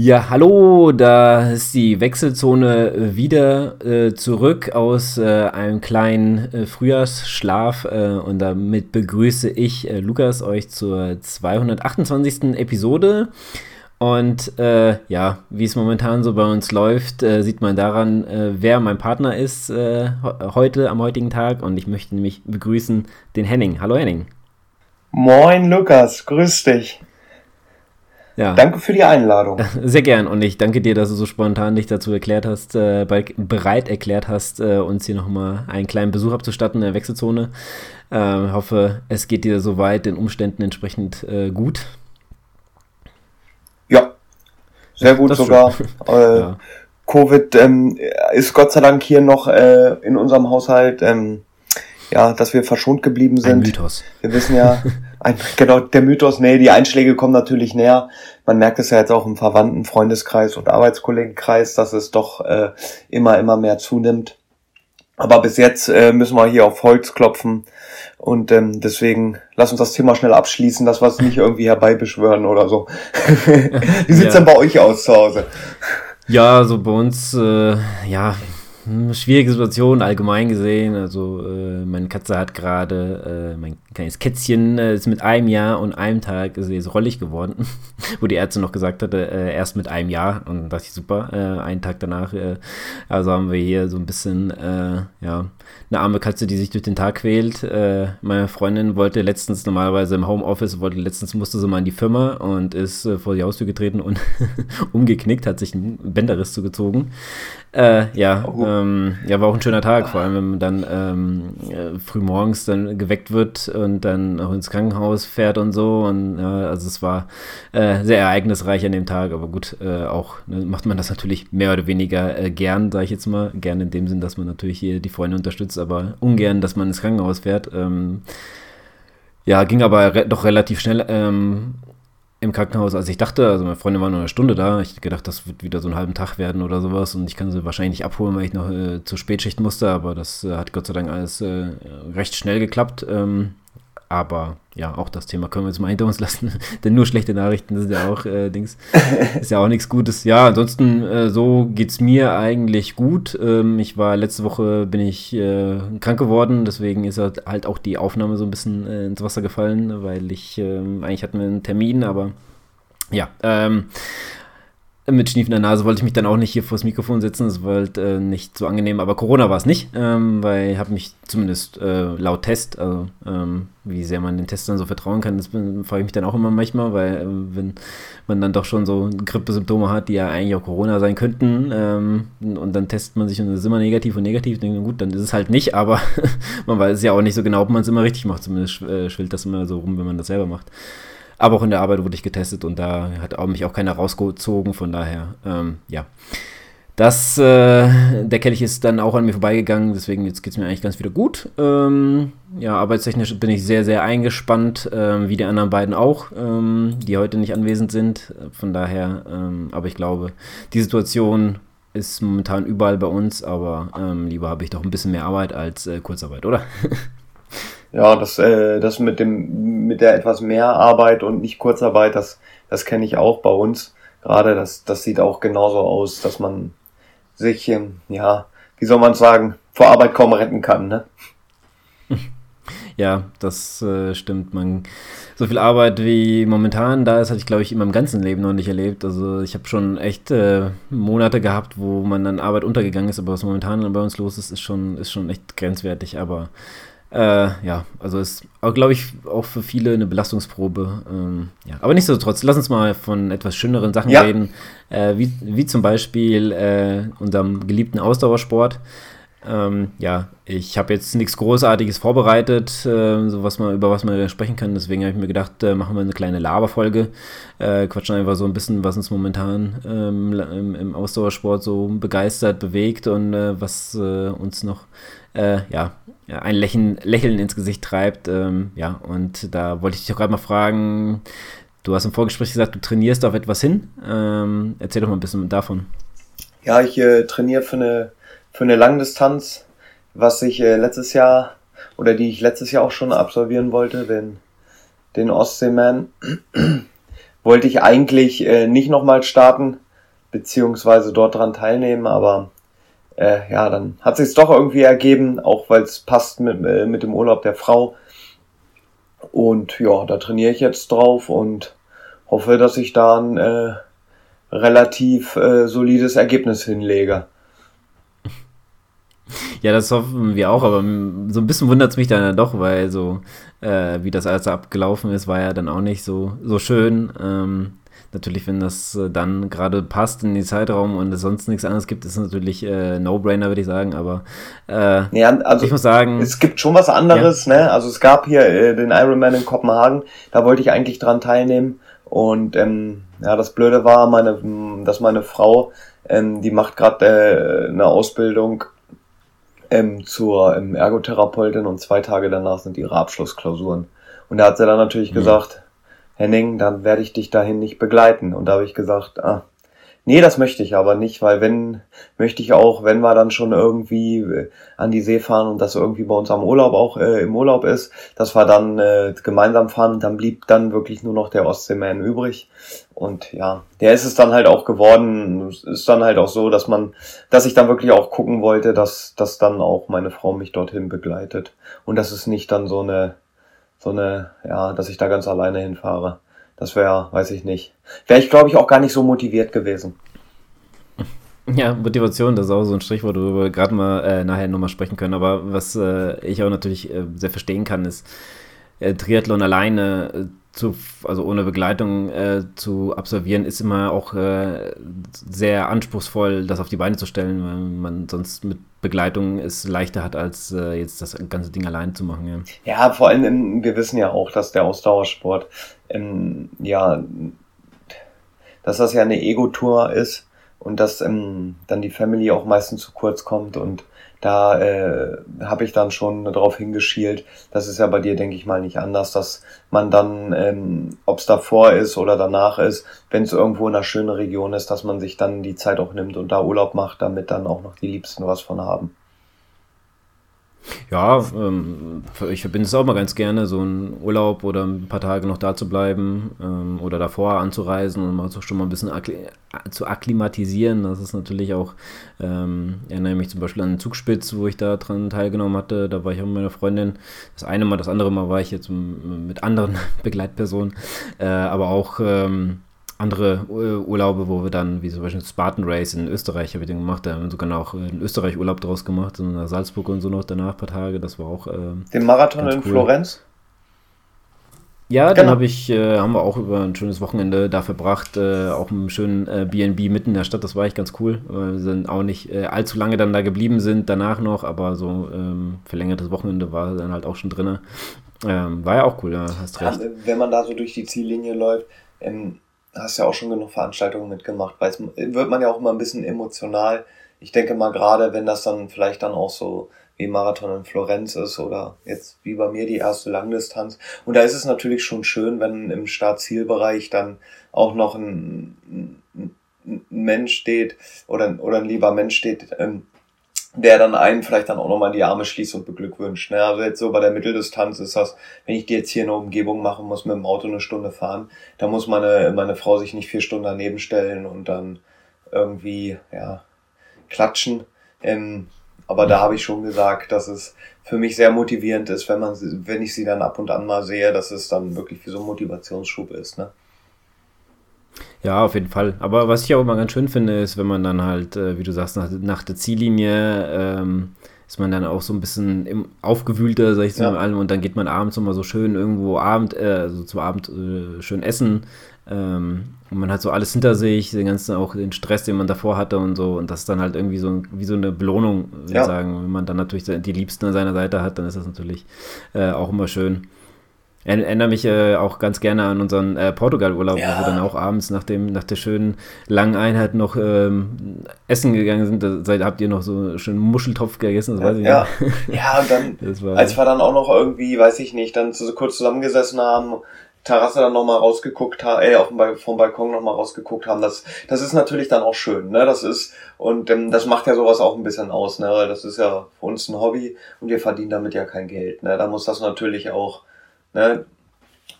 Ja, hallo, da ist die Wechselzone wieder äh, zurück aus äh, einem kleinen äh, Frühjahrsschlaf äh, und damit begrüße ich äh, Lukas euch zur 228. Episode. Und äh, ja, wie es momentan so bei uns läuft, sieht man daran, wer mein Partner ist heute am heutigen Tag. Und ich möchte nämlich begrüßen den Henning. Hallo Henning. Moin Lukas, grüß dich. Ja. Danke für die Einladung. Sehr gern und ich danke dir, dass du so spontan dich dazu erklärt hast, äh, bereit erklärt hast, äh, uns hier nochmal einen kleinen Besuch abzustatten in der Wechselzone. Äh, hoffe, es geht dir soweit den Umständen entsprechend äh, gut. Ja, sehr gut das sogar. Äh, ja. Covid ähm, ist Gott sei Dank hier noch äh, in unserem Haushalt, ähm, ja, dass wir verschont geblieben sind. Ein Mythos. Wir wissen ja. Ein, genau, der Mythos, nee, die Einschläge kommen natürlich näher. Man merkt es ja jetzt auch im Verwandten, Freundeskreis und Arbeitskollegenkreis, dass es doch äh, immer, immer mehr zunimmt. Aber bis jetzt äh, müssen wir hier auf Holz klopfen. Und ähm, deswegen lass uns das Thema schnell abschließen, dass wir es nicht irgendwie herbeibeschwören oder so. Wie sieht's ja. denn bei euch aus zu Hause? Ja, so bei uns, äh, ja, schwierige Situation allgemein gesehen. Also äh, meine Katze hat gerade, äh, mein kleines Kätzchen äh, ist mit einem Jahr und einem Tag ist, ist rollig geworden, wo die Ärzte noch gesagt hatte, äh, erst mit einem Jahr und dachte ich super, äh, einen Tag danach. Äh, also haben wir hier so ein bisschen, ja, eine arme Katze, die sich durch den Tag quält. meine Freundin wollte letztens normalerweise im Homeoffice, wollte letztens musste sie mal in die Firma und ist vor die Haustür getreten und umgeknickt, hat sich einen Bänderriss zugezogen. Ja, oh. ähm, ja, war auch ein schöner Tag, vor allem wenn man dann ähm, früh morgens dann geweckt wird und dann auch ins Krankenhaus fährt und so. Und ja, also es war äh, sehr ereignisreich an dem Tag, aber gut, äh, auch ne, macht man das natürlich mehr oder weniger äh, gern, sage ich jetzt mal. Gern in dem Sinn, dass man natürlich hier die Freunde unterstützt, aber ungern, dass man ins Krankenhaus fährt. Ähm, ja, ging aber re doch relativ schnell. Ähm, im Krankenhaus, als ich dachte. Also meine Freundin war nur eine Stunde da. Ich gedacht, das wird wieder so einen halben Tag werden oder sowas. Und ich kann sie wahrscheinlich nicht abholen, weil ich noch äh, zur Spätschicht musste. Aber das äh, hat Gott sei Dank alles äh, recht schnell geklappt. Ähm, aber ja, auch das Thema können wir jetzt mal hinter uns lassen, denn nur schlechte Nachrichten sind ja auch äh, Dings, ist ja auch nichts Gutes. Ja, ansonsten äh, so es mir eigentlich gut. Ähm, ich war letzte Woche bin ich äh, krank geworden, deswegen ist halt, halt auch die Aufnahme so ein bisschen äh, ins Wasser gefallen, weil ich ähm, eigentlich hatten wir einen Termin, aber ja, ähm, mit Schnief in der Nase wollte ich mich dann auch nicht hier vors Mikrofon setzen, das war halt äh, nicht so angenehm, aber Corona war es nicht, ähm, weil ich habe mich zumindest äh, laut Test, also ähm, wie sehr man den Testern so vertrauen kann, das frage ich mich dann auch immer manchmal, weil äh, wenn man dann doch schon so Grippesymptome hat, die ja eigentlich auch Corona sein könnten ähm, und dann testet man sich und es ist immer negativ und negativ, denke gut, dann ist es halt nicht, aber man weiß ja auch nicht so genau, ob man es immer richtig macht, zumindest äh, schwillt das immer so rum, wenn man das selber macht. Aber auch in der Arbeit wurde ich getestet und da hat auch mich auch keiner rausgezogen. Von daher, ähm, ja. Das, äh, der Kelch ist dann auch an mir vorbeigegangen, deswegen jetzt geht es mir eigentlich ganz wieder gut. Ähm, ja, arbeitstechnisch bin ich sehr, sehr eingespannt, ähm, wie die anderen beiden auch, ähm, die heute nicht anwesend sind. Von daher, ähm, aber ich glaube, die Situation ist momentan überall bei uns, aber ähm, lieber habe ich doch ein bisschen mehr Arbeit als äh, Kurzarbeit, oder? Ja, das, äh, das mit dem, mit der etwas mehr Arbeit und nicht Kurzarbeit, das, das kenne ich auch bei uns. Gerade das, das sieht auch genauso aus, dass man sich, ähm, ja, wie soll man sagen, vor Arbeit kaum retten kann, ne? Ja, das äh, stimmt. Man, so viel Arbeit wie momentan da ist, hatte ich, glaube ich, in meinem ganzen Leben noch nicht erlebt. Also ich habe schon echt äh, Monate gehabt, wo man dann Arbeit untergegangen ist, aber was momentan bei uns los ist, ist schon, ist schon echt grenzwertig. Aber äh, ja, also ist, glaube ich, auch für viele eine Belastungsprobe. Ähm, ja. Aber nichtsdestotrotz, lass uns mal von etwas schöneren Sachen ja. reden, äh, wie, wie zum Beispiel äh, unserem geliebten Ausdauersport. Ähm, ja, ich habe jetzt nichts Großartiges vorbereitet, äh, so was man, über was man sprechen kann. Deswegen habe ich mir gedacht, äh, machen wir eine kleine Laberfolge. Äh, quatschen einfach so ein bisschen, was uns momentan ähm, im, im, Ausdauersport so begeistert, bewegt und was uns noch ja, ein Lächeln, Lächeln ins Gesicht treibt. Ähm, ja, und da wollte ich dich auch gerade mal fragen, du hast im Vorgespräch gesagt, du trainierst auf etwas hin. Ähm, erzähl doch mal ein bisschen davon. Ja, ich äh, trainiere für eine, für eine Langdistanz, was ich äh, letztes Jahr oder die ich letztes Jahr auch schon absolvieren wollte, den, den Ostseeman. wollte ich eigentlich äh, nicht nochmal starten, beziehungsweise dort dran teilnehmen, aber äh, ja, dann hat sich doch irgendwie ergeben, auch weil es passt mit, äh, mit dem Urlaub der Frau. Und ja, da trainiere ich jetzt drauf und hoffe, dass ich da ein äh, relativ äh, solides Ergebnis hinlege. Ja, das hoffen wir auch, aber so ein bisschen wundert es mich dann ja doch, weil so, äh, wie das alles abgelaufen ist, war ja dann auch nicht so, so schön. Ähm, natürlich, wenn das äh, dann gerade passt in den Zeitraum und es sonst nichts anderes gibt, ist es natürlich äh, No-Brainer, würde ich sagen, aber äh, ja, also ich muss sagen. Es gibt schon was anderes, ja. ne? Also es gab hier äh, den Ironman in Kopenhagen, da wollte ich eigentlich dran teilnehmen. Und ähm, ja, das Blöde war, meine, dass meine Frau, ähm, die macht gerade äh, eine Ausbildung ähm, zur ähm, Ergotherapeutin und zwei Tage danach sind ihre Abschlussklausuren. Und da hat sie dann natürlich mhm. gesagt, Henning, dann werde ich dich dahin nicht begleiten. Und da habe ich gesagt, ah, nee, das möchte ich aber nicht, weil wenn, möchte ich auch, wenn wir dann schon irgendwie äh, an die See fahren und das irgendwie bei uns am Urlaub auch äh, im Urlaub ist, dass wir dann äh, gemeinsam fahren, dann blieb dann wirklich nur noch der Ostseeman übrig. Und ja, der ist es dann halt auch geworden. Es ist dann halt auch so, dass man, dass ich dann wirklich auch gucken wollte, dass, dass dann auch meine Frau mich dorthin begleitet. Und das ist nicht dann so eine, so eine, ja, dass ich da ganz alleine hinfahre. Das wäre, weiß ich nicht. Wäre ich, glaube ich, auch gar nicht so motiviert gewesen. Ja, Motivation, das ist auch so ein Strichwort, worüber wir gerade mal äh, nachher nochmal sprechen können. Aber was äh, ich auch natürlich äh, sehr verstehen kann, ist, äh, Triathlon alleine äh, zu, also ohne Begleitung äh, zu absolvieren, ist immer auch äh, sehr anspruchsvoll, das auf die Beine zu stellen, weil man sonst mit Begleitung es leichter hat, als äh, jetzt das ganze Ding allein zu machen. Ja, ja vor allem, im, wir wissen ja auch, dass der Ausdauersport, ähm, ja, dass das ja eine Ego-Tour ist und dass ähm, dann die Family auch meistens zu kurz kommt und da äh, habe ich dann schon darauf hingeschielt. Das ist ja bei dir, denke ich mal, nicht anders, dass man dann, ähm, ob es davor ist oder danach ist, wenn es irgendwo in einer schönen Region ist, dass man sich dann die Zeit auch nimmt und da Urlaub macht, damit dann auch noch die Liebsten was von haben. Ja, ähm, ich verbinde es auch mal ganz gerne, so einen Urlaub oder ein paar Tage noch da zu bleiben ähm, oder davor anzureisen und mal so schon mal ein bisschen akkli zu akklimatisieren. Das ist natürlich auch, ähm, erinnere mich zum Beispiel an den Zugspitz, wo ich da dran teilgenommen hatte. Da war ich auch mit meiner Freundin. Das eine Mal, das andere Mal war ich jetzt mit anderen Begleitpersonen, äh, aber auch. Ähm, andere Urlaube, wo wir dann, wie zum Beispiel Spartan Race in Österreich, habe ich den gemacht, da haben wir sogar noch einen Österreich-Urlaub draus gemacht, in Salzburg und so noch danach ein paar Tage, das war auch. Ähm, den Marathon in cool. Florenz? Ja, genau. dann habe ich, äh, haben wir auch über ein schönes Wochenende da verbracht, äh, auch einen schönen äh, BNB mitten in der Stadt, das war echt ganz cool, weil wir sind auch nicht äh, allzu lange dann da geblieben sind, danach noch, aber so ähm, verlängertes Wochenende war dann halt auch schon drin. Ähm, war ja auch cool, ja, hast recht. Wenn man da so durch die Ziellinie läuft, ähm, hast ja auch schon genug Veranstaltungen mitgemacht, weil es wird man ja auch immer ein bisschen emotional. Ich denke mal gerade, wenn das dann vielleicht dann auch so wie Marathon in Florenz ist oder jetzt wie bei mir die erste Langdistanz. Und da ist es natürlich schon schön, wenn im Start-Ziel-Bereich dann auch noch ein, ein, Mensch steht oder, oder ein lieber Mensch steht, ähm, der dann einen vielleicht dann auch nochmal die Arme schließt und beglückwünscht. Ne? Also jetzt so bei der Mitteldistanz ist das, wenn ich die jetzt hier in der Umgebung machen muss, mit dem Auto eine Stunde fahren, da muss meine, meine Frau sich nicht vier Stunden daneben stellen und dann irgendwie, ja, klatschen. Ähm, aber da habe ich schon gesagt, dass es für mich sehr motivierend ist, wenn man, wenn ich sie dann ab und an mal sehe, dass es dann wirklich wie so ein Motivationsschub ist, ne? Ja, auf jeden Fall. Aber was ich auch immer ganz schön finde, ist, wenn man dann halt, äh, wie du sagst, nach, nach der Ziellinie ähm, ist man dann auch so ein bisschen im, aufgewühlter, sag ich so ja. allem, und dann geht man abends nochmal so schön irgendwo Abend, äh, also zum Abend äh, schön essen. Ähm, und man hat so alles hinter sich, den ganzen auch den Stress, den man davor hatte und so. Und das ist dann halt irgendwie so wie so eine Belohnung, würde ja. ich sagen. Wenn man dann natürlich die Liebsten an seiner Seite hat, dann ist das natürlich äh, auch immer schön erinnere mich äh, auch ganz gerne an unseren äh, Portugal-Urlaub, ja. wo wir dann auch abends nach, dem, nach der schönen langen Einheit noch ähm, essen gegangen sind. Da seid, habt ihr noch so schön Muscheltopf gegessen, das weiß ich ja. nicht. Ja, und dann, war, als wir dann auch noch irgendwie, weiß ich nicht, dann so kurz zusammengesessen haben, Terrasse dann nochmal rausgeguckt haben, äh, auf dem ba vom Balkon nochmal rausgeguckt haben, das, das ist natürlich dann auch schön, ne, das ist, und ähm, das macht ja sowas auch ein bisschen aus, ne, weil das ist ja für uns ein Hobby und wir verdienen damit ja kein Geld, ne, da muss das natürlich auch ne,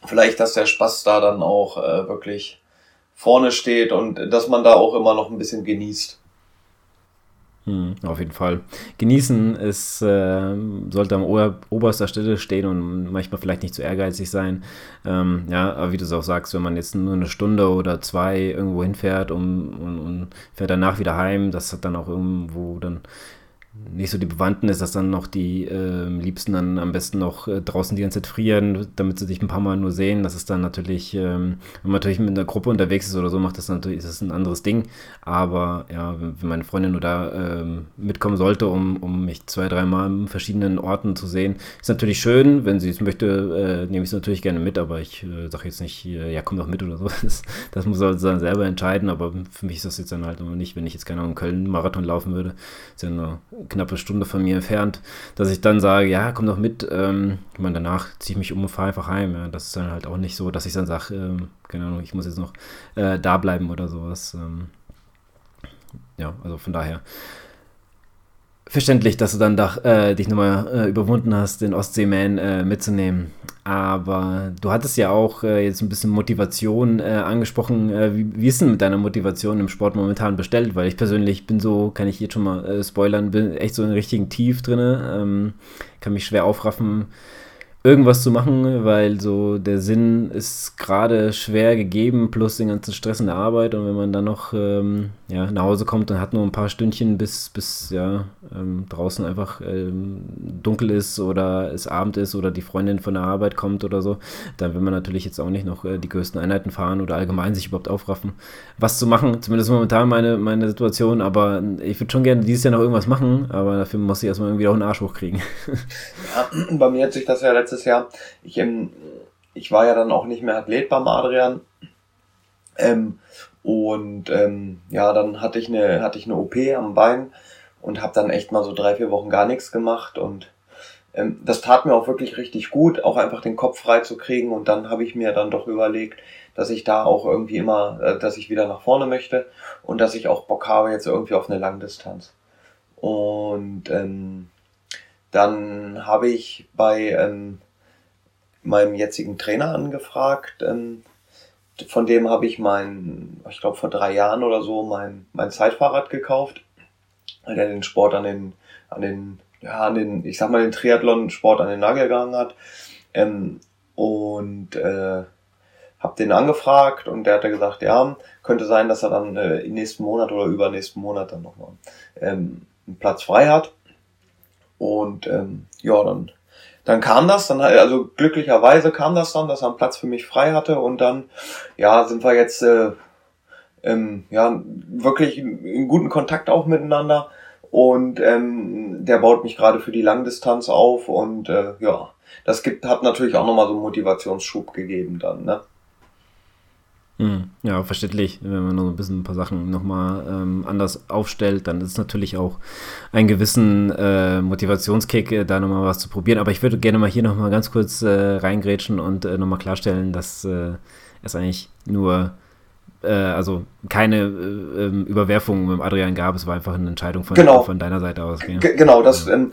vielleicht, dass der Spaß da dann auch äh, wirklich vorne steht und dass man da auch immer noch ein bisschen genießt. Hm, auf jeden Fall. Genießen ist, äh, sollte am ober oberster Stelle stehen und manchmal vielleicht nicht zu ehrgeizig sein. Ähm, ja, aber wie du es auch sagst, wenn man jetzt nur eine Stunde oder zwei irgendwo hinfährt und, und, und fährt danach wieder heim, das hat dann auch irgendwo dann nicht so die Bewandtnis, dass dann noch die äh, Liebsten dann am besten noch äh, draußen die ganze Zeit frieren, damit sie dich ein paar Mal nur sehen. Das ist dann natürlich, ähm, wenn man natürlich mit einer Gruppe unterwegs ist oder so, macht das natürlich, ist das ein anderes Ding. Aber ja, wenn meine Freundin nur da ähm, mitkommen sollte, um, um mich zwei, dreimal in verschiedenen Orten zu sehen, ist natürlich schön. Wenn sie es möchte, äh, nehme ich es natürlich gerne mit, aber ich äh, sage jetzt nicht, ja, komm doch mit oder so. Das, das muss er dann selber entscheiden, aber für mich ist das jetzt dann halt immer nicht, wenn ich jetzt keine Ahnung, Köln-Marathon laufen würde, ist ja nur knappe Stunde von mir entfernt, dass ich dann sage, ja, komm doch mit. Ähm, ich meine, danach ziehe ich mich um und fahre einfach heim. Ja. Das ist dann halt auch nicht so, dass ich dann sage, ähm, keine Ahnung, ich muss jetzt noch äh, da bleiben oder sowas. Ähm, ja, also von daher verständlich, dass du dann doch, äh, dich nochmal äh, überwunden hast, den Ostseeman äh, mitzunehmen. Aber du hattest ja auch äh, jetzt ein bisschen Motivation äh, angesprochen. Äh, wie, wie, ist denn mit deiner Motivation im Sport momentan bestellt? Weil ich persönlich bin so, kann ich jetzt schon mal äh, spoilern, bin echt so in richtigen Tief drin. Ähm, kann mich schwer aufraffen, irgendwas zu machen, weil so der Sinn ist gerade schwer gegeben, plus den ganzen Stress in der Arbeit. Und wenn man dann noch ähm, ja, nach Hause kommt und hat nur ein paar Stündchen, bis, bis ja, ähm, draußen einfach ähm, dunkel ist oder es Abend ist oder die Freundin von der Arbeit kommt oder so, dann will man natürlich jetzt auch nicht noch äh, die größten Einheiten fahren oder allgemein sich überhaupt aufraffen, was zu machen. Zumindest momentan meine, meine Situation. Aber ich würde schon gerne dieses Jahr noch irgendwas machen, aber dafür muss ich erstmal irgendwie auch einen Arsch hochkriegen. ja, bei mir hat sich das ja letztes letztes Jahr. Ich, ähm, ich war ja dann auch nicht mehr Athlet beim Adrian. Ähm, und ähm, ja, dann hatte ich eine hatte ich eine OP am Bein und habe dann echt mal so drei vier Wochen gar nichts gemacht und ähm, das tat mir auch wirklich richtig gut, auch einfach den Kopf frei zu kriegen und dann habe ich mir dann doch überlegt, dass ich da auch irgendwie immer, äh, dass ich wieder nach vorne möchte und dass ich auch Bock habe jetzt irgendwie auf eine Langdistanz und ähm, dann habe ich bei ähm, meinem jetzigen Trainer angefragt. Ähm, von dem habe ich mein, ich glaube vor drei Jahren oder so, mein, mein Zeitfahrrad gekauft, weil er den Sport an den, an den, ja, an den, ich sag mal, den Triathlon-Sport an den Nagel gegangen hat. Ähm, und äh, habe den angefragt und der hat gesagt, ja, könnte sein, dass er dann äh, im nächsten Monat oder übernächsten Monat dann nochmal ähm, einen Platz frei hat. Und ähm, ja, dann dann kam das, dann also glücklicherweise kam das dann, dass er einen Platz für mich frei hatte und dann ja sind wir jetzt äh, ähm, ja wirklich in guten Kontakt auch miteinander und ähm, der baut mich gerade für die Langdistanz auf und äh, ja das gibt hat natürlich auch nochmal so einen Motivationsschub gegeben dann ne ja, verständlich. Wenn man noch ein bisschen ein paar Sachen nochmal ähm, anders aufstellt, dann ist es natürlich auch ein gewissen äh, Motivationskick, äh, da nochmal was zu probieren. Aber ich würde gerne mal hier nochmal ganz kurz äh, reingrätschen und äh, nochmal klarstellen, dass äh, es eigentlich nur, äh, also keine äh, ähm, Überwerfung mit Adrian gab. Es war einfach eine Entscheidung von, genau. von deiner Seite aus. Ja. Genau, das, ähm,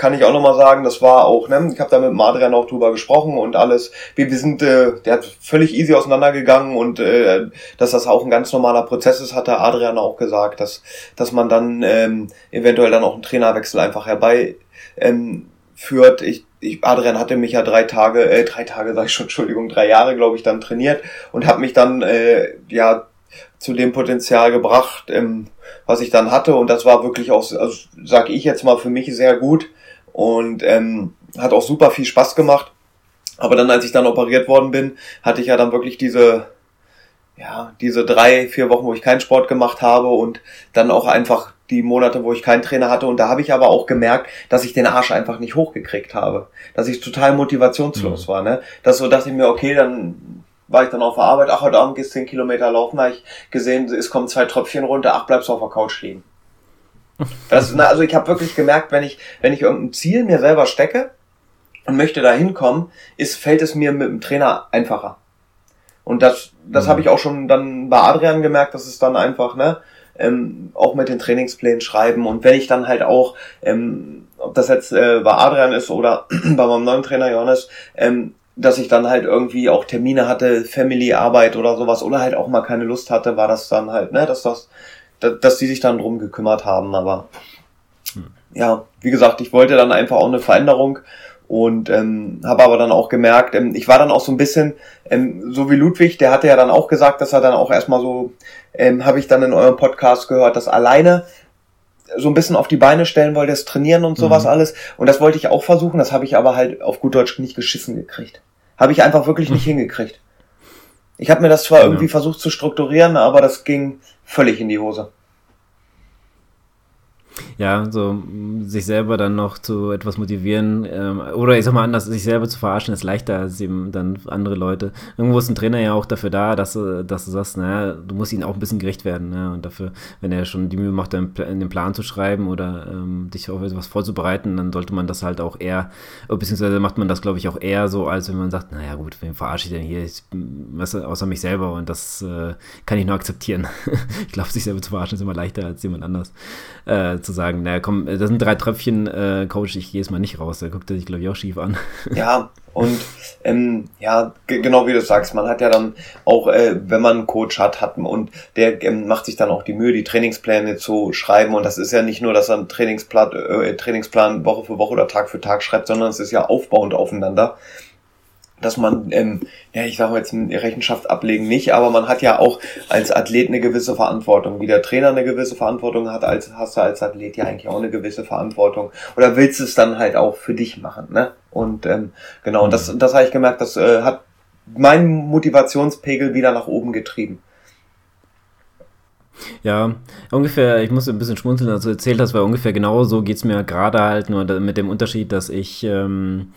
kann ich auch nochmal sagen, das war auch, ne, ich habe da mit Adrian auch drüber gesprochen und alles. Wir, wir sind, äh, der hat völlig easy auseinandergegangen und äh, dass das auch ein ganz normaler Prozess ist, hat der Adrian auch gesagt, dass, dass man dann ähm, eventuell dann auch einen Trainerwechsel einfach herbei ähm. Ich, ich, Adrian hatte mich ja drei Tage, äh, drei Tage sag ich schon, Entschuldigung, drei Jahre, glaube ich, dann trainiert und hat mich dann äh, ja zu dem Potenzial gebracht, ähm, was ich dann hatte und das war wirklich auch, also sage ich jetzt mal für mich sehr gut und ähm, hat auch super viel Spaß gemacht. Aber dann, als ich dann operiert worden bin, hatte ich ja dann wirklich diese, ja, diese drei, vier Wochen, wo ich keinen Sport gemacht habe und dann auch einfach die Monate, wo ich keinen Trainer hatte. Und da habe ich aber auch gemerkt, dass ich den Arsch einfach nicht hochgekriegt habe. Dass ich total motivationslos mhm. war. Ne? Dass so dachte ich mir, okay, dann war ich dann auf der Arbeit, ach, heute Abend gehst 10 Kilometer laufen, habe ich gesehen, es kommen zwei Tröpfchen runter, ach, bleibst du auf der Couch liegen. Das, na, also ich habe wirklich gemerkt, wenn ich, wenn ich irgendein Ziel mir selber stecke und möchte da hinkommen, ist, fällt es mir mit dem Trainer einfacher. Und das, das mhm. habe ich auch schon dann bei Adrian gemerkt, dass es dann einfach, ne, ähm, auch mit den Trainingsplänen schreiben und wenn ich dann halt auch, ähm, ob das jetzt äh, bei Adrian ist oder bei meinem neuen Trainer Johannes, ähm, dass ich dann halt irgendwie auch Termine hatte, Family-Arbeit oder sowas, oder halt auch mal keine Lust hatte, war das dann halt, ne, dass das, dass die sich dann drum gekümmert haben, aber hm. ja, wie gesagt, ich wollte dann einfach auch eine Veränderung und ähm, habe aber dann auch gemerkt, ähm, ich war dann auch so ein bisschen, ähm, so wie Ludwig, der hatte ja dann auch gesagt, dass er dann auch erstmal so, ähm, habe ich dann in eurem Podcast gehört, dass alleine so ein bisschen auf die Beine stellen wollte, das Trainieren und sowas mhm. alles. Und das wollte ich auch versuchen, das habe ich aber halt auf gut Deutsch nicht geschissen gekriegt. Habe ich einfach wirklich nicht mhm. hingekriegt. Ich habe mir das zwar ja. irgendwie versucht zu strukturieren, aber das ging völlig in die Hose ja, so sich selber dann noch zu etwas motivieren ähm, oder ich sag mal anders, sich selber zu verarschen ist leichter als eben dann andere Leute. Irgendwo ist ein Trainer ja auch dafür da, dass, dass du sagst, naja, du musst ihnen auch ein bisschen gerecht werden ne? und dafür, wenn er schon die Mühe macht, in den Plan zu schreiben oder ähm, dich auf etwas vorzubereiten, dann sollte man das halt auch eher, beziehungsweise macht man das glaube ich auch eher so, als wenn man sagt, naja gut, wen verarsche ich denn hier, ich, was, außer mich selber und das äh, kann ich nur akzeptieren. ich glaube, sich selber zu verarschen ist immer leichter als jemand anders äh, zu sagen, naja, komm, das sind drei Tröpfchen, äh, Coach, ich gehe jetzt mal nicht raus. Da guckt er sich, glaube ich, auch schief an. Ja, und ähm, ja, genau wie du sagst, man hat ja dann auch, äh, wenn man einen Coach hat, hat und der ähm, macht sich dann auch die Mühe, die Trainingspläne zu schreiben. Und das ist ja nicht nur, dass er einen Trainingsplan, äh, Trainingsplan Woche für Woche oder Tag für Tag schreibt, sondern es ist ja aufbauend aufeinander dass man, ähm, ja, ich sage jetzt Rechenschaft ablegen nicht, aber man hat ja auch als Athlet eine gewisse Verantwortung. Wie der Trainer eine gewisse Verantwortung hat, als hast du als Athlet ja eigentlich auch eine gewisse Verantwortung. Oder willst du es dann halt auch für dich machen, ne? Und ähm, genau, und das, mhm. das habe ich gemerkt, das äh, hat meinen Motivationspegel wieder nach oben getrieben. Ja, ungefähr, ich muss ein bisschen schmunzeln, als du erzählt hast, weil ungefähr genau so geht's mir gerade halt, nur mit dem Unterschied, dass ich, ähm,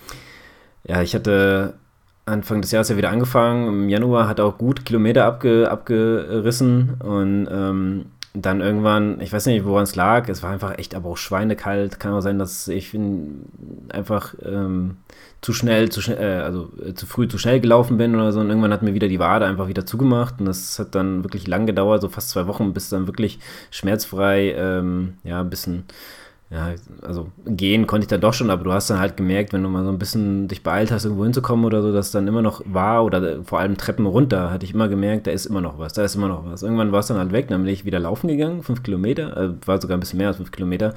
ja, ich hatte Anfang des Jahres ja wieder angefangen. Im Januar hat auch gut Kilometer abge, abgerissen und ähm, dann irgendwann, ich weiß nicht, woran es lag, es war einfach echt aber auch schweinekalt. Kann auch sein, dass ich einfach ähm, zu schnell, zu schnell, äh, also äh, zu früh zu schnell gelaufen bin oder so. Und irgendwann hat mir wieder die Wade einfach wieder zugemacht und das hat dann wirklich lang gedauert, so fast zwei Wochen, bis dann wirklich schmerzfrei, ähm, ja, ein bisschen ja, also gehen konnte ich dann doch schon, aber du hast dann halt gemerkt, wenn du mal so ein bisschen dich beeilt hast, irgendwo hinzukommen oder so, dass dann immer noch war oder vor allem Treppen runter, hatte ich immer gemerkt, da ist immer noch was, da ist immer noch was. Irgendwann war es dann halt weg, dann bin ich wieder laufen gegangen, fünf Kilometer, äh, war sogar ein bisschen mehr als fünf Kilometer,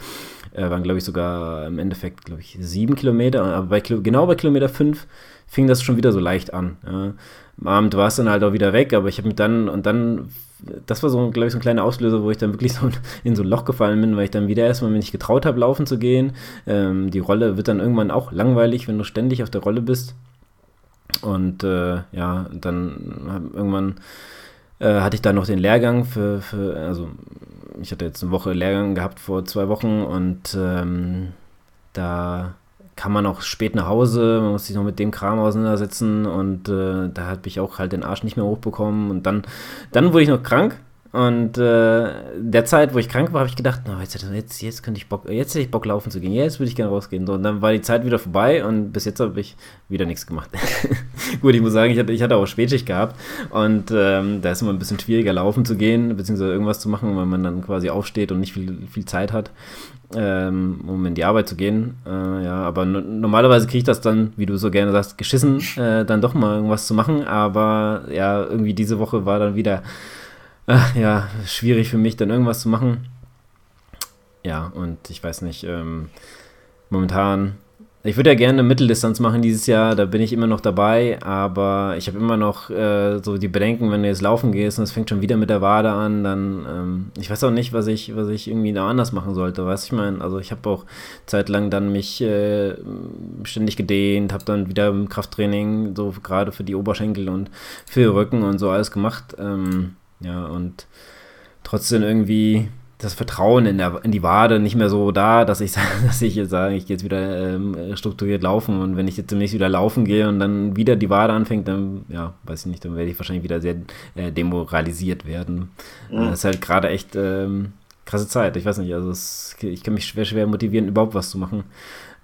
äh, waren glaube ich sogar im Endeffekt, glaube ich, sieben Kilometer, aber bei, genau bei Kilometer fünf fing das schon wieder so leicht an. Ja. Am Abend war es dann halt auch wieder weg, aber ich habe mich dann, und dann das war so, glaube ich, so ein kleiner Auslöser, wo ich dann wirklich so in so ein Loch gefallen bin, weil ich dann wieder erstmal mir nicht getraut habe, laufen zu gehen. Ähm, die Rolle wird dann irgendwann auch langweilig, wenn du ständig auf der Rolle bist. Und äh, ja, dann irgendwann äh, hatte ich da noch den Lehrgang für, für, also ich hatte jetzt eine Woche Lehrgang gehabt vor zwei Wochen und ähm, da kann man auch spät nach Hause, man muss sich noch mit dem Kram auseinandersetzen und äh, da habe ich auch halt den Arsch nicht mehr hochbekommen und dann, dann wurde ich noch krank und äh, der Zeit, wo ich krank war, habe ich gedacht, no, jetzt, jetzt, jetzt könnte ich Bock, jetzt hätte ich Bock laufen zu gehen, jetzt würde ich gerne rausgehen. So, und dann war die Zeit wieder vorbei und bis jetzt habe ich wieder nichts gemacht. Gut, ich muss sagen, ich hatte, ich hatte auch Spätschicht gehabt und ähm, da ist immer ein bisschen schwieriger laufen zu gehen, beziehungsweise irgendwas zu machen, weil man dann quasi aufsteht und nicht viel, viel Zeit hat, ähm, um in die Arbeit zu gehen. Äh, ja, aber normalerweise kriege ich das dann, wie du so gerne sagst, geschissen, äh, dann doch mal irgendwas zu machen. Aber ja, irgendwie diese Woche war dann wieder ach, ja, schwierig für mich, dann irgendwas zu machen. Ja, und ich weiß nicht, ähm, momentan, ich würde ja gerne eine Mitteldistanz machen dieses Jahr, da bin ich immer noch dabei, aber ich habe immer noch äh, so die Bedenken, wenn du jetzt laufen gehst und es fängt schon wieder mit der Wade an, dann, ähm, ich weiß auch nicht, was ich, was ich irgendwie da anders machen sollte, weißt du, ich meine, also ich habe auch zeitlang dann mich äh, ständig gedehnt, habe dann wieder Krafttraining so gerade für die Oberschenkel und für den Rücken und so alles gemacht, ähm, ja, und trotzdem irgendwie das Vertrauen in, der, in die Wade nicht mehr so da, dass ich, dass ich jetzt sage, ich gehe jetzt wieder ähm, strukturiert laufen und wenn ich jetzt demnächst wieder laufen gehe und dann wieder die Wade anfängt, dann, ja, weiß ich nicht, dann werde ich wahrscheinlich wieder sehr äh, demoralisiert werden. Mhm. Das ist halt gerade echt ähm, krasse Zeit. Ich weiß nicht, also es, ich kann mich schwer, schwer motivieren, überhaupt was zu machen.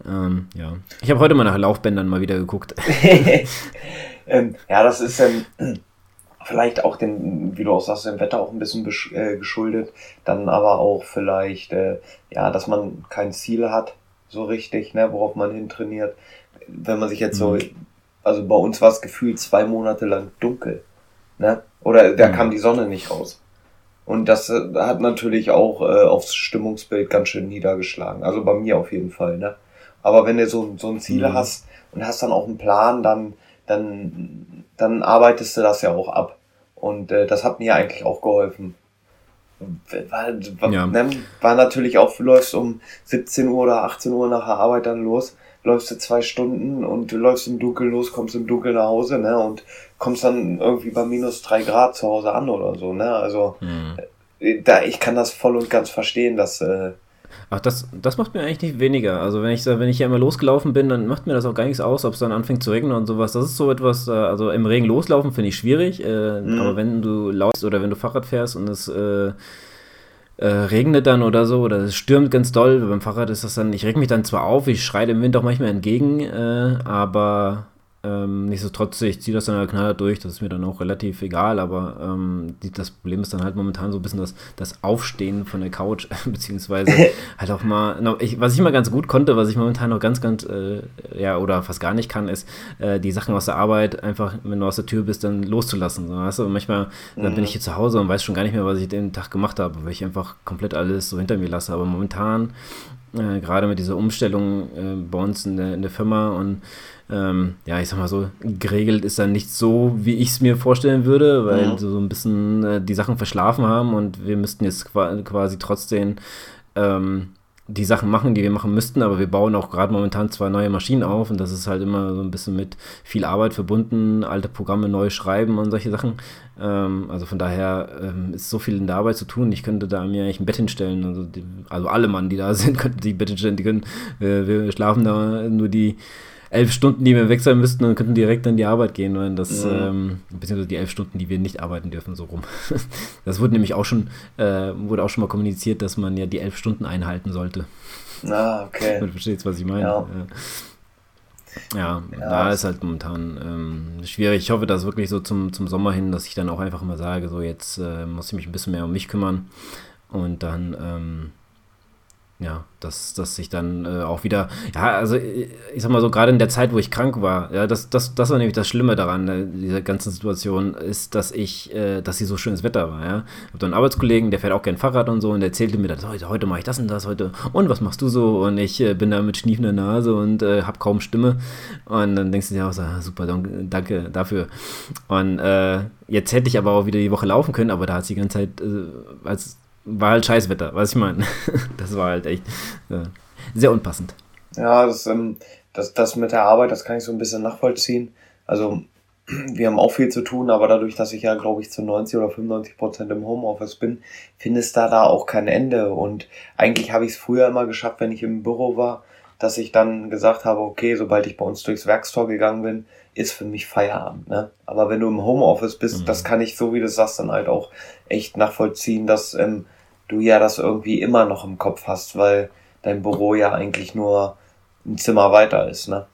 Ähm, ja. Ich habe heute mal nach Laufbändern mal wieder geguckt. ähm, ja, das ist ähm, vielleicht auch dem, wie du auch sagst, dem Wetter auch ein bisschen äh, geschuldet, dann aber auch vielleicht, äh, ja, dass man kein Ziel hat, so richtig, ne, worauf man hin trainiert. Wenn man sich jetzt so, mhm. Also bei uns war es gefühlt zwei Monate lang dunkel. Ne? Oder da mhm. kam die Sonne nicht raus. Und das äh, hat natürlich auch äh, aufs Stimmungsbild ganz schön niedergeschlagen. Also bei mir auf jeden Fall. Ne? Aber wenn du so, so ein Ziel mhm. hast und hast dann auch einen Plan, dann, dann, dann arbeitest du das ja auch ab. Und äh, das hat mir eigentlich auch geholfen. War, war, ja. ne, war natürlich auch, du läufst um 17 Uhr oder 18 Uhr nach der Arbeit dann los, läufst du zwei Stunden und du läufst im Dunkeln los, kommst im Dunkeln nach Hause, ne, und kommst dann irgendwie bei minus drei Grad zu Hause an oder so, ne, also, mhm. da, ich kann das voll und ganz verstehen, dass, äh, Ach, das, das macht mir eigentlich nicht weniger. Also wenn ich, wenn ich ja immer losgelaufen bin, dann macht mir das auch gar nichts aus, ob es dann anfängt zu regnen und sowas. Das ist so etwas, äh, also im Regen loslaufen finde ich schwierig, äh, mhm. aber wenn du laufst oder wenn du Fahrrad fährst und es äh, äh, regnet dann oder so oder es stürmt ganz doll, beim Fahrrad ist das dann, ich reg mich dann zwar auf, ich schreie dem Wind auch manchmal entgegen, äh, aber ähm, nichtsdestotrotz, ich ziehe das dann halt knallhart durch, das ist mir dann auch relativ egal, aber ähm, die, das Problem ist dann halt momentan so ein bisschen das, das Aufstehen von der Couch, beziehungsweise halt auch mal, no, ich, was ich mal ganz gut konnte, was ich momentan noch ganz, ganz, äh, ja, oder fast gar nicht kann, ist, äh, die Sachen aus der Arbeit einfach, wenn du aus der Tür bist, dann loszulassen. So, weißt du? Und manchmal, mhm. dann bin ich hier zu Hause und weiß schon gar nicht mehr, was ich den Tag gemacht habe, weil ich einfach komplett alles so hinter mir lasse. Aber momentan, äh, gerade mit dieser Umstellung äh, bei uns in der, in der Firma und ähm, ja, ich sag mal so, geregelt ist dann nicht so, wie ich es mir vorstellen würde, weil ja. so ein bisschen äh, die Sachen verschlafen haben und wir müssten jetzt quasi trotzdem ähm, die Sachen machen, die wir machen müssten, aber wir bauen auch gerade momentan zwei neue Maschinen auf und das ist halt immer so ein bisschen mit viel Arbeit verbunden, alte Programme neu schreiben und solche Sachen. Ähm, also von daher ähm, ist so viel in der Arbeit zu tun. Ich könnte da mir eigentlich ein Bett hinstellen. Also, die, also alle Mann, die da sind, könnten die Bett hinstellen. Die können, äh, wir schlafen da nur die elf Stunden, die wir weg sein müssten und könnten direkt an die Arbeit gehen, weil das, ja. ähm, beziehungsweise die elf Stunden, die wir nicht arbeiten dürfen, so rum. Das wurde nämlich auch schon, äh, wurde auch schon mal kommuniziert, dass man ja die elf Stunden einhalten sollte. Ah, okay. Du verstehst, was ich meine. Ja. Ja, ja, da ist halt momentan ähm, schwierig. Ich hoffe, dass wirklich so zum, zum Sommer hin, dass ich dann auch einfach immer sage, so jetzt äh, muss ich mich ein bisschen mehr um mich kümmern und dann ähm, ja, dass, dass ich dann äh, auch wieder, ja, also ich sag mal so, gerade in der Zeit, wo ich krank war, ja, das, das, das war nämlich das Schlimme daran, äh, dieser ganzen Situation, ist, dass ich, äh, dass hier so schönes Wetter war, ja. Ich habe da einen Arbeitskollegen, der fährt auch gern Fahrrad und so und der erzählte mir dann, heute, heute mache ich das und das, heute, und was machst du so? Und ich äh, bin da mit schniefender Nase und äh, habe kaum Stimme. Und dann denkst du dir auch so, ah, super, danke dafür. Und äh, jetzt hätte ich aber auch wieder die Woche laufen können, aber da hat sie die ganze Zeit, äh, als war halt Scheißwetter, was ich meine. Das war halt echt äh, sehr unpassend. Ja, das, ähm, das, das mit der Arbeit, das kann ich so ein bisschen nachvollziehen. Also, wir haben auch viel zu tun, aber dadurch, dass ich ja, glaube ich, zu 90 oder 95 Prozent im Homeoffice bin, findest da da auch kein Ende. Und eigentlich habe ich es früher immer geschafft, wenn ich im Büro war, dass ich dann gesagt habe, okay, sobald ich bei uns durchs Werkstor gegangen bin, ist für mich Feierabend. Ne? Aber wenn du im Homeoffice bist, mhm. das kann ich, so wie du sagst, dann halt auch echt nachvollziehen, dass ähm, du ja das irgendwie immer noch im Kopf hast, weil dein Büro ja eigentlich nur ein Zimmer weiter ist, ne?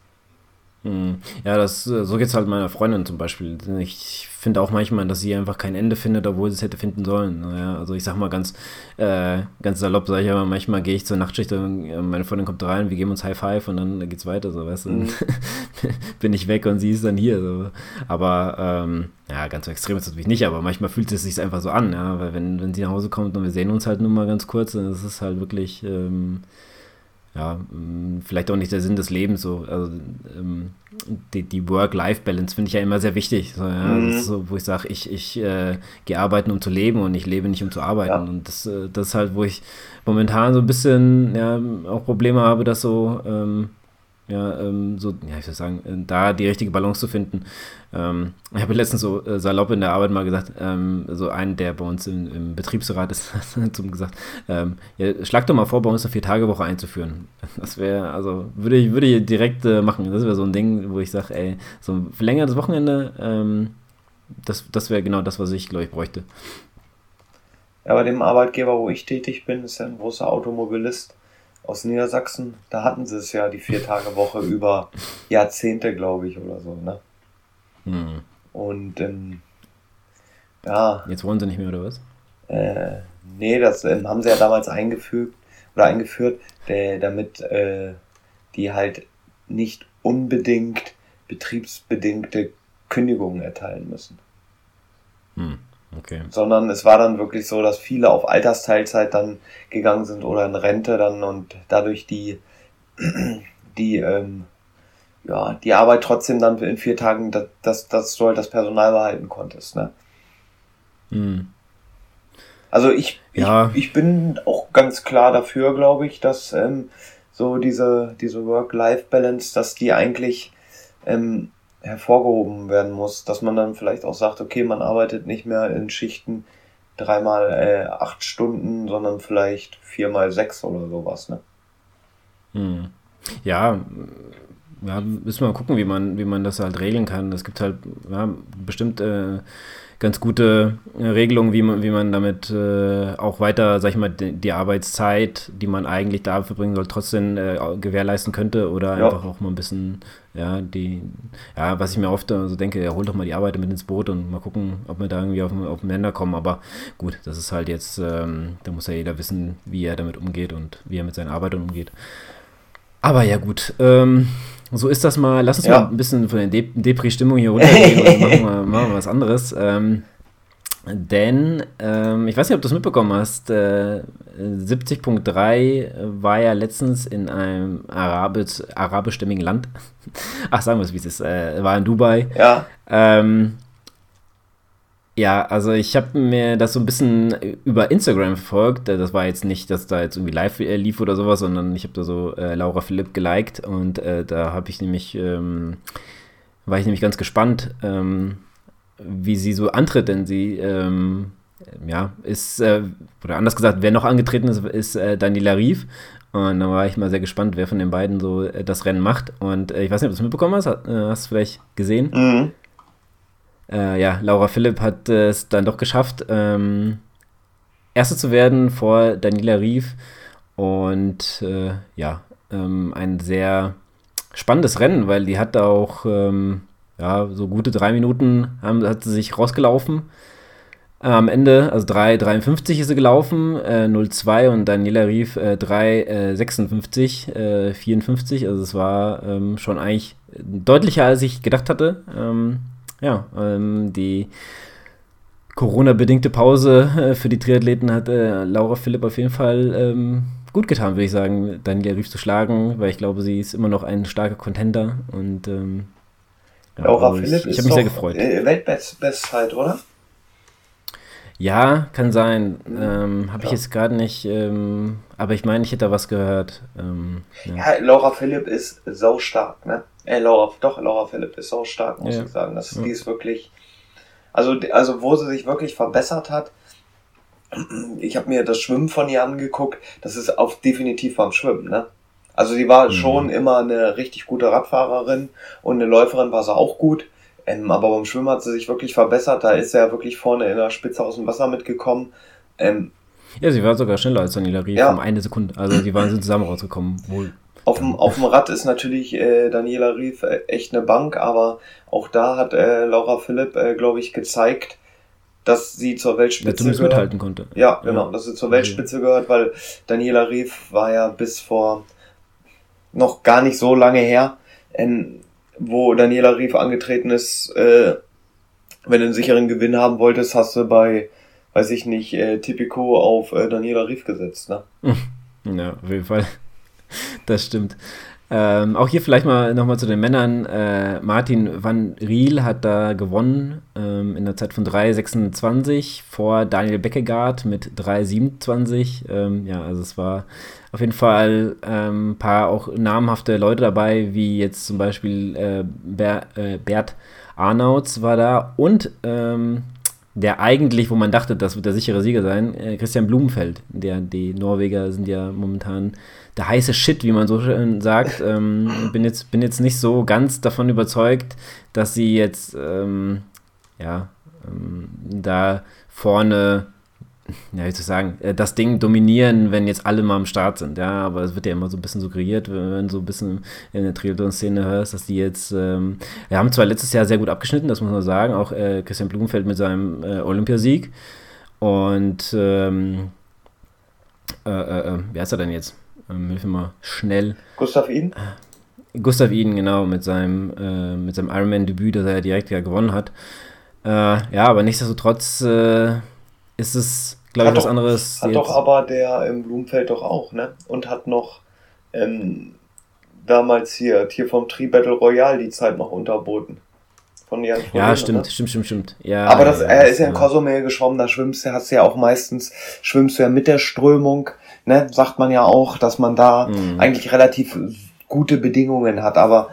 Hm. Ja, das, so geht es halt meiner Freundin zum Beispiel. Ich finde auch manchmal, dass sie einfach kein Ende findet, obwohl sie es hätte finden sollen. Naja, also ich sag mal ganz, äh, ganz salopp, sag ich aber, manchmal gehe ich zur Nachtschicht und äh, meine Freundin kommt rein, wir geben uns High Five und dann geht's weiter, so weißt du. Mhm. bin ich weg und sie ist dann hier. So. Aber ähm, ja, ganz so extrem ist es natürlich nicht, aber manchmal fühlt es sich einfach so an, ja, weil wenn, wenn sie nach Hause kommt und wir sehen uns halt nur mal ganz kurz, dann ist es halt wirklich. Ähm, ja, mm, vielleicht auch nicht der Sinn des Lebens. So. Also, ähm, die, die Work-Life-Balance finde ich ja immer sehr wichtig. So, ja? mhm. so, wo ich sage, ich, ich äh, gehe arbeiten, um zu leben und ich lebe nicht, um zu arbeiten. Ja. Und das, äh, das ist halt, wo ich momentan so ein bisschen ja, auch Probleme habe, dass so ähm, ja, ähm, so, ja, ich soll sagen, äh, da die richtige Balance zu finden. Ähm, ich habe letztens so äh, salopp in der Arbeit mal gesagt, ähm, so einen, der bei uns im, im Betriebsrat ist, hat gesagt, ähm, ja, schlag doch mal vor, bei uns eine Vier-Tage-Woche einzuführen. Das wäre, also, würde ich, würde ich direkt äh, machen. Das wäre so ein Ding, wo ich sage, ey, so ein verlängertes Wochenende, ähm, das, das wäre genau das, was ich, glaube ich, bräuchte. Ja, bei dem Arbeitgeber, wo ich tätig bin, ist ja ein großer Automobilist aus Niedersachsen, da hatten sie es ja die Vier-Tage-Woche über Jahrzehnte, glaube ich, oder so, ne? Hm. Und ähm, ja. Jetzt wollen sie nicht mehr, oder was? Äh, nee, das ähm, haben sie ja damals eingefügt oder eingeführt, der, damit äh, die halt nicht unbedingt betriebsbedingte Kündigungen erteilen müssen. Hm, okay. Sondern es war dann wirklich so, dass viele auf Altersteilzeit dann gegangen sind oder in Rente dann und dadurch die, die, ähm, ja, die Arbeit trotzdem dann in vier Tagen, dass, dass, dass du halt das Personal behalten konntest, ne? Hm. Also ich, ja. ich, ich bin auch ganz klar dafür, glaube ich, dass ähm, so diese, diese Work-Life-Balance, dass die eigentlich ähm, hervorgehoben werden muss, dass man dann vielleicht auch sagt, okay, man arbeitet nicht mehr in Schichten dreimal äh, acht Stunden, sondern vielleicht viermal sechs oder sowas, ne? Hm. Ja, ja, müssen wir mal gucken, wie man, wie man das halt regeln kann. Es gibt halt ja, bestimmt äh, ganz gute äh, Regelungen, wie man, wie man damit äh, auch weiter, sag ich mal, die, die, Arbeitszeit, die man eigentlich da verbringen soll, trotzdem äh, gewährleisten könnte oder ja. einfach auch mal ein bisschen, ja, die, ja, was ich mir oft so denke, ja, hol doch mal die Arbeit mit ins Boot und mal gucken, ob wir da irgendwie auf, auf den Länder kommen. Aber gut, das ist halt jetzt, ähm, da muss ja jeder wissen, wie er damit umgeht und wie er mit seinen Arbeitern umgeht. Aber ja, gut. Ähm, so ist das mal. Lass uns ja. mal ein bisschen von der De Depri-Stimmung hier runtergehen und machen wir, machen wir was anderes. Ähm, denn, ähm, ich weiß nicht, ob du es mitbekommen hast, äh, 70.3 war ja letztens in einem arabisch, arabischstämmigen Land. Ach, sagen wir es, wie es ist. Äh, war in Dubai. Ja. Ähm, ja, also ich habe mir das so ein bisschen über Instagram verfolgt. Das war jetzt nicht, dass da jetzt irgendwie live äh, lief oder sowas, sondern ich habe da so äh, Laura Philipp geliked und äh, da habe ich nämlich, ähm, war ich nämlich ganz gespannt, ähm, wie sie so antritt, denn sie, ähm, ja, ist, äh, oder anders gesagt, wer noch angetreten ist, ist äh, Daniela Rief. Und da war ich mal sehr gespannt, wer von den beiden so äh, das Rennen macht. Und ich weiß nicht, ob du es mitbekommen hast. Hast du vielleicht gesehen? Mhm äh, ja, Laura Philipp hat es dann doch geschafft, ähm, Erste zu werden vor Daniela Rief. Und äh, ja, ähm, ein sehr spannendes Rennen, weil die hat auch ähm, ja, so gute drei Minuten haben, hat sie sich rausgelaufen. Äh, am Ende, also 3,53 ist sie gelaufen, äh, 0,2 und Daniela Rief äh, 3,56, äh, 54. Also es war ähm, schon eigentlich deutlicher, als ich gedacht hatte. Ähm, ja, ähm, die Corona-bedingte Pause äh, für die Triathleten hat äh, Laura Philipp auf jeden Fall ähm, gut getan, würde ich sagen, Daniela Rief zu schlagen, weil ich glaube, sie ist immer noch ein starker Contender und ähm, ja, Laura Philipp ich, ich habe mich sehr gefreut. Äh, Weltbestzeit, oder? Ja, kann sein. Ähm, Habe ja. ich jetzt gerade nicht, ähm, aber ich meine, ich hätte da was gehört. Ähm, ja. ja. Laura Philipp ist so stark, ne? Äh, Laura, doch, Laura Philipp ist so stark, muss ja. ich sagen. Das, Die ist wirklich, also, also wo sie sich wirklich verbessert hat, ich habe mir das Schwimmen von ihr angeguckt, das ist auf definitiv beim Schwimmen, ne? Also sie war mhm. schon immer eine richtig gute Radfahrerin und eine Läuferin war sie auch gut. Ähm, aber beim Schwimmen hat sie sich wirklich verbessert. Da ist er wirklich vorne in der Spitze aus dem Wasser mitgekommen. Ähm, ja, sie war sogar schneller als Daniela Rief ja. um eine Sekunde. Also die waren zusammen rausgekommen. Wohl. Auf dem, auf dem Rad ist natürlich äh, Daniela Rief äh, echt eine Bank, aber auch da hat äh, Laura Philipp, äh, glaube ich, gezeigt, dass sie zur Weltspitze ja, gehört. mithalten konnte. Ja, genau, ja. dass sie zur Weltspitze gehört, weil Daniela Rief war ja bis vor noch gar nicht so lange her, ähm, wo Daniela Rief angetreten ist, äh, wenn du einen sicheren Gewinn haben wolltest, hast du bei, weiß ich nicht, äh, Tipico auf äh, Daniela Rief gesetzt, ne? Ja, auf jeden Fall. Das stimmt. Ähm, auch hier vielleicht mal nochmal zu den Männern. Äh, Martin Van Riel hat da gewonnen ähm, in der Zeit von 3,26 vor Daniel Beckegaard mit 3,27. Ähm, ja, also es war auf jeden Fall ein ähm, paar auch namhafte Leute dabei, wie jetzt zum Beispiel äh, Ber, äh, Bert Arnauts war da und ähm, der eigentlich, wo man dachte, das wird der sichere Sieger sein, äh, Christian Blumenfeld. Der, die Norweger sind ja momentan der heiße Shit, wie man so schön sagt. Ähm, bin, jetzt, bin jetzt nicht so ganz davon überzeugt, dass sie jetzt ähm, ja, ähm, da vorne, ja, wie ich sagen, äh, das Ding dominieren, wenn jetzt alle mal am Start sind. Ja, aber es wird ja immer so ein bisschen suggeriert, wenn du so ein bisschen in der Triathlon-Szene hörst, dass die jetzt, ähm, wir haben zwar letztes Jahr sehr gut abgeschnitten, das muss man sagen, auch äh, Christian Blumenfeld mit seinem äh, Olympiasieg. Und ähm, äh, äh, äh, wer ist er denn jetzt? Ähm, hilf mir mal schnell. Gustav Ihn? Gustav Iden, genau, mit seinem, äh, mit seinem Ironman-Debüt, das er direkt ja gewonnen hat. Äh, ja, aber nichtsdestotrotz äh, ist es, glaube ich, was anderes. Hat doch aber der im Blumenfeld doch auch, ne? Und hat noch ähm, damals hier, hier vom Tri Battle Royale die Zeit noch unterboten. Von Jan Ja, stimmt, ne? stimmt, stimmt, stimmt. Ja, aber das, ja, er ist ja in Cozumel geschwommen, da schwimmst du, hast du ja auch meistens, schwimmst du ja mit der Strömung, ne? Sagt man ja auch, dass man da mhm. eigentlich relativ gute Bedingungen hat, aber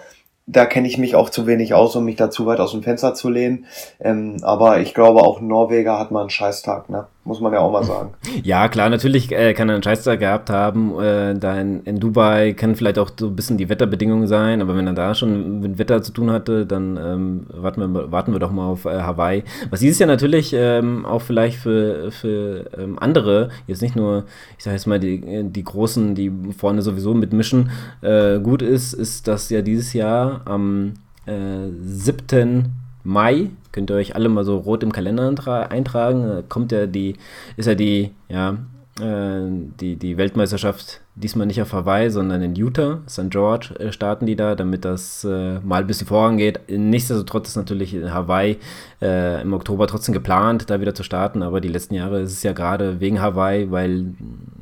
da kenne ich mich auch zu wenig aus, um mich da zu weit aus dem Fenster zu lehnen. Ähm, aber ich glaube, auch ein Norweger hat mal einen Scheißtag, ne? Muss man ja auch mal sagen. Ja, klar, natürlich äh, kann er einen Scheißtag gehabt haben. Äh, da in, in, Dubai kann vielleicht auch so ein bisschen die Wetterbedingungen sein, aber wenn er da schon mit Wetter zu tun hatte, dann ähm, warten, wir, warten wir doch mal auf äh, Hawaii. Was dieses Jahr natürlich ähm, auch vielleicht für, für ähm, andere, jetzt nicht nur, ich sage jetzt mal, die, die Großen, die vorne sowieso mitmischen, äh, gut ist, ist, dass ja dieses Jahr am 7. Äh, Mai, könnt ihr euch alle mal so rot im Kalender eintragen, kommt ja die, ist ja die, ja, äh, die, die Weltmeisterschaft diesmal nicht auf Hawaii, sondern in Utah, St. George äh, starten die da, damit das äh, mal ein bisschen vorangeht. Nichtsdestotrotz ist natürlich Hawaii äh, im Oktober trotzdem geplant, da wieder zu starten, aber die letzten Jahre ist es ja gerade wegen Hawaii, weil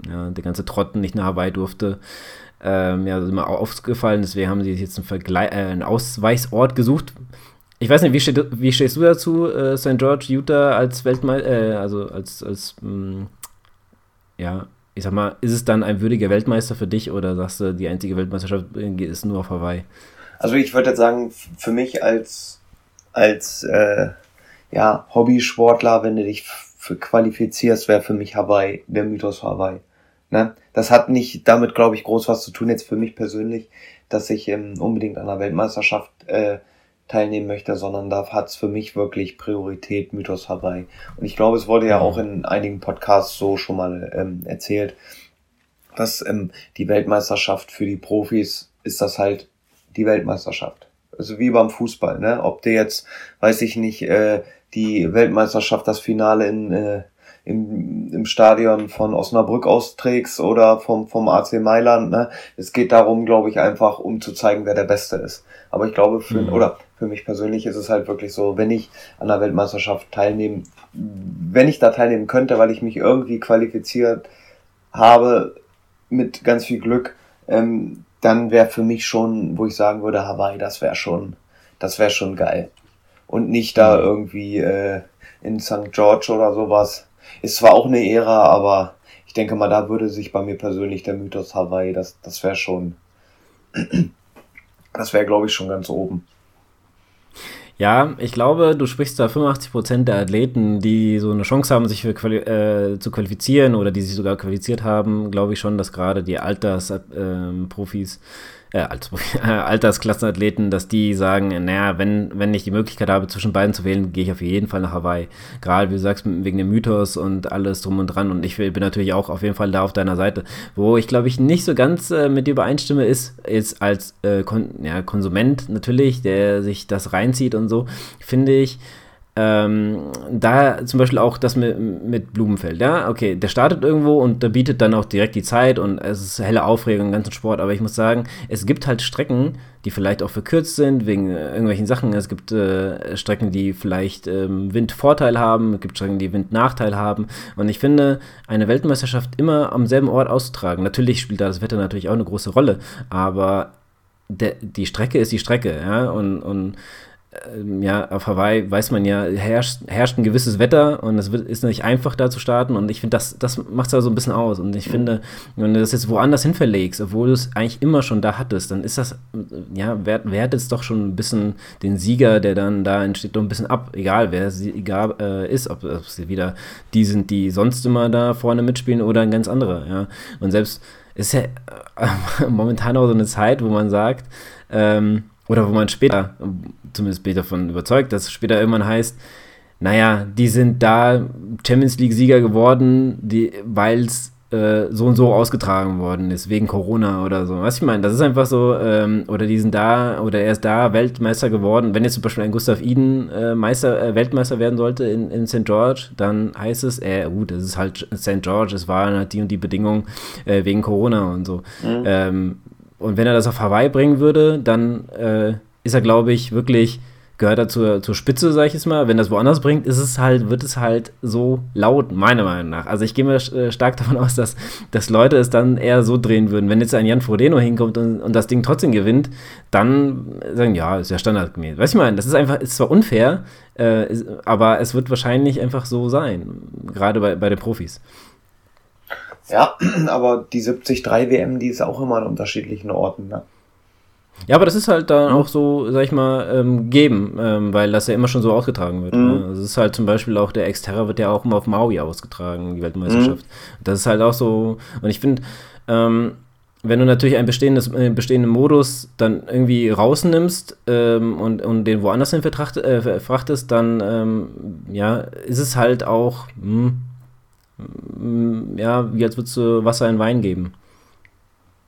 ja, der ganze Trotten nicht nach Hawaii durfte, ähm, ja, immer aufgefallen. Deswegen haben sie jetzt einen, Vergle äh, einen Ausweichsort gesucht. Ich weiß nicht, wie, steht, wie stehst du dazu, äh, St. George, Utah als Weltmeister, äh, also als, als mh, mm, ja, ich sag mal, ist es dann ein würdiger Weltmeister für dich oder sagst du, die einzige Weltmeisterschaft ist nur auf Hawaii? Also ich würde jetzt sagen, für mich als, als äh, ja, Hobbysportler, wenn du dich für qualifizierst, wäre für mich Hawaii, der Mythos Hawaii. Ne? Das hat nicht damit, glaube ich, groß was zu tun, jetzt für mich persönlich, dass ich ähm, unbedingt an der Weltmeisterschaft äh, teilnehmen möchte, sondern da hat es für mich wirklich Priorität Mythos Hawaii. Und ich glaube, es wurde ja auch in einigen Podcasts so schon mal ähm, erzählt, dass ähm, die Weltmeisterschaft für die Profis ist das halt die Weltmeisterschaft. Also wie beim Fußball, ne? Ob der jetzt, weiß ich nicht, äh, die Weltmeisterschaft, das Finale in äh, im, im Stadion von Osnabrück austrägst oder vom, vom AC Mailand. Ne? Es geht darum, glaube ich, einfach, um zu zeigen, wer der Beste ist. Aber ich glaube, für, mhm. oder für mich persönlich ist es halt wirklich so, wenn ich an der Weltmeisterschaft teilnehmen, wenn ich da teilnehmen könnte, weil ich mich irgendwie qualifiziert habe, mit ganz viel Glück, ähm, dann wäre für mich schon, wo ich sagen würde, Hawaii, das wäre schon, das wäre schon geil. Und nicht da mhm. irgendwie äh, in St. George oder sowas. Ist zwar auch eine Ära, aber ich denke mal, da würde sich bei mir persönlich der Mythos Hawaii, das, das wäre schon, das wäre, glaube ich, schon ganz oben. Ja, ich glaube, du sprichst da 85% der Athleten, die so eine Chance haben, sich Quali äh, zu qualifizieren oder die sich sogar qualifiziert haben, glaube ich schon, dass gerade die Altersprofis äh, äh, als, äh, Altersklassenathleten, dass die sagen, naja, wenn, wenn ich die Möglichkeit habe, zwischen beiden zu wählen, gehe ich auf jeden Fall nach Hawaii. Gerade, wie du sagst, wegen dem Mythos und alles drum und dran. Und ich bin natürlich auch auf jeden Fall da auf deiner Seite. Wo ich, glaube ich, nicht so ganz äh, mit dir übereinstimme, ist jetzt als äh, Kon ja, Konsument natürlich, der sich das reinzieht und so, finde ich, ähm, da zum Beispiel auch das mit, mit Blumenfeld, ja, okay, der startet irgendwo und der bietet dann auch direkt die Zeit und es ist helle Aufregung im ganzen Sport, aber ich muss sagen, es gibt halt Strecken, die vielleicht auch verkürzt sind wegen äh, irgendwelchen Sachen. Es gibt äh, Strecken, die vielleicht ähm, Windvorteil haben, es gibt Strecken, die Windnachteil haben. Und ich finde, eine Weltmeisterschaft immer am selben Ort auszutragen, natürlich spielt da das Wetter natürlich auch eine große Rolle, aber der, die Strecke ist die Strecke, ja, und, und ja, auf Hawaii weiß man ja, herrscht, herrscht ein gewisses Wetter und es wird, ist nicht einfach da zu starten und ich finde, das, das macht es da so ein bisschen aus und ich finde, wenn du das jetzt woanders hin verlegst, obwohl du es eigentlich immer schon da hattest, dann ist das, ja, wertet es doch schon ein bisschen den Sieger, der dann da entsteht, doch ein bisschen ab, egal wer egal, äh, ist, ob, ob sie wieder die sind, die sonst immer da vorne mitspielen oder ein ganz anderer, ja, und selbst ist ja äh, momentan auch so eine Zeit, wo man sagt, ähm, oder wo man später, zumindest bin ich davon überzeugt, dass es später irgendwann heißt, naja, die sind da Champions League-Sieger geworden, weil es äh, so und so ausgetragen worden ist, wegen Corona oder so. Was ich meine, das ist einfach so, ähm, oder die sind da, oder er ist da Weltmeister geworden. Wenn jetzt zum Beispiel ein Gustav Iden äh, Meister, äh, Weltmeister werden sollte in, in St. George, dann heißt es, äh, gut, das ist halt St. George, es waren halt die und die Bedingungen äh, wegen Corona und so. Mhm. Ähm, und wenn er das auf Hawaii bringen würde, dann äh, ist er, glaube ich, wirklich gehört er zur, zur Spitze, sag ich es mal. Wenn das woanders bringt, ist es halt, wird es halt so laut, meiner Meinung nach. Also ich gehe mir äh, stark davon aus, dass, dass Leute es dann eher so drehen würden. Wenn jetzt ein Jan Frodeno hinkommt und, und das Ding trotzdem gewinnt, dann sagen, ja, ist ja standardgemäß. Weißt du, ich meine, das ist einfach, ist zwar unfair, äh, ist, aber es wird wahrscheinlich einfach so sein. Gerade bei, bei den Profis. Ja, aber die 73 WM, die ist auch immer an unterschiedlichen Orten, ne? Ja, aber das ist halt dann auch so, sag ich mal, ähm, geben, ähm, weil das ja immer schon so ausgetragen wird. Mhm. Ne? Es ist halt zum Beispiel auch der Exterra wird ja auch immer auf Maui ausgetragen, die Weltmeisterschaft. Mhm. Das ist halt auch so, und ich finde, ähm, wenn du natürlich einen bestehendes, äh, bestehenden Modus dann irgendwie rausnimmst ähm, und, und den woanders hin vertracht, äh, frachtest, dann ähm, ja, ist es halt auch, mh, hm, mh, ja, wie als würdest du Wasser in Wein geben.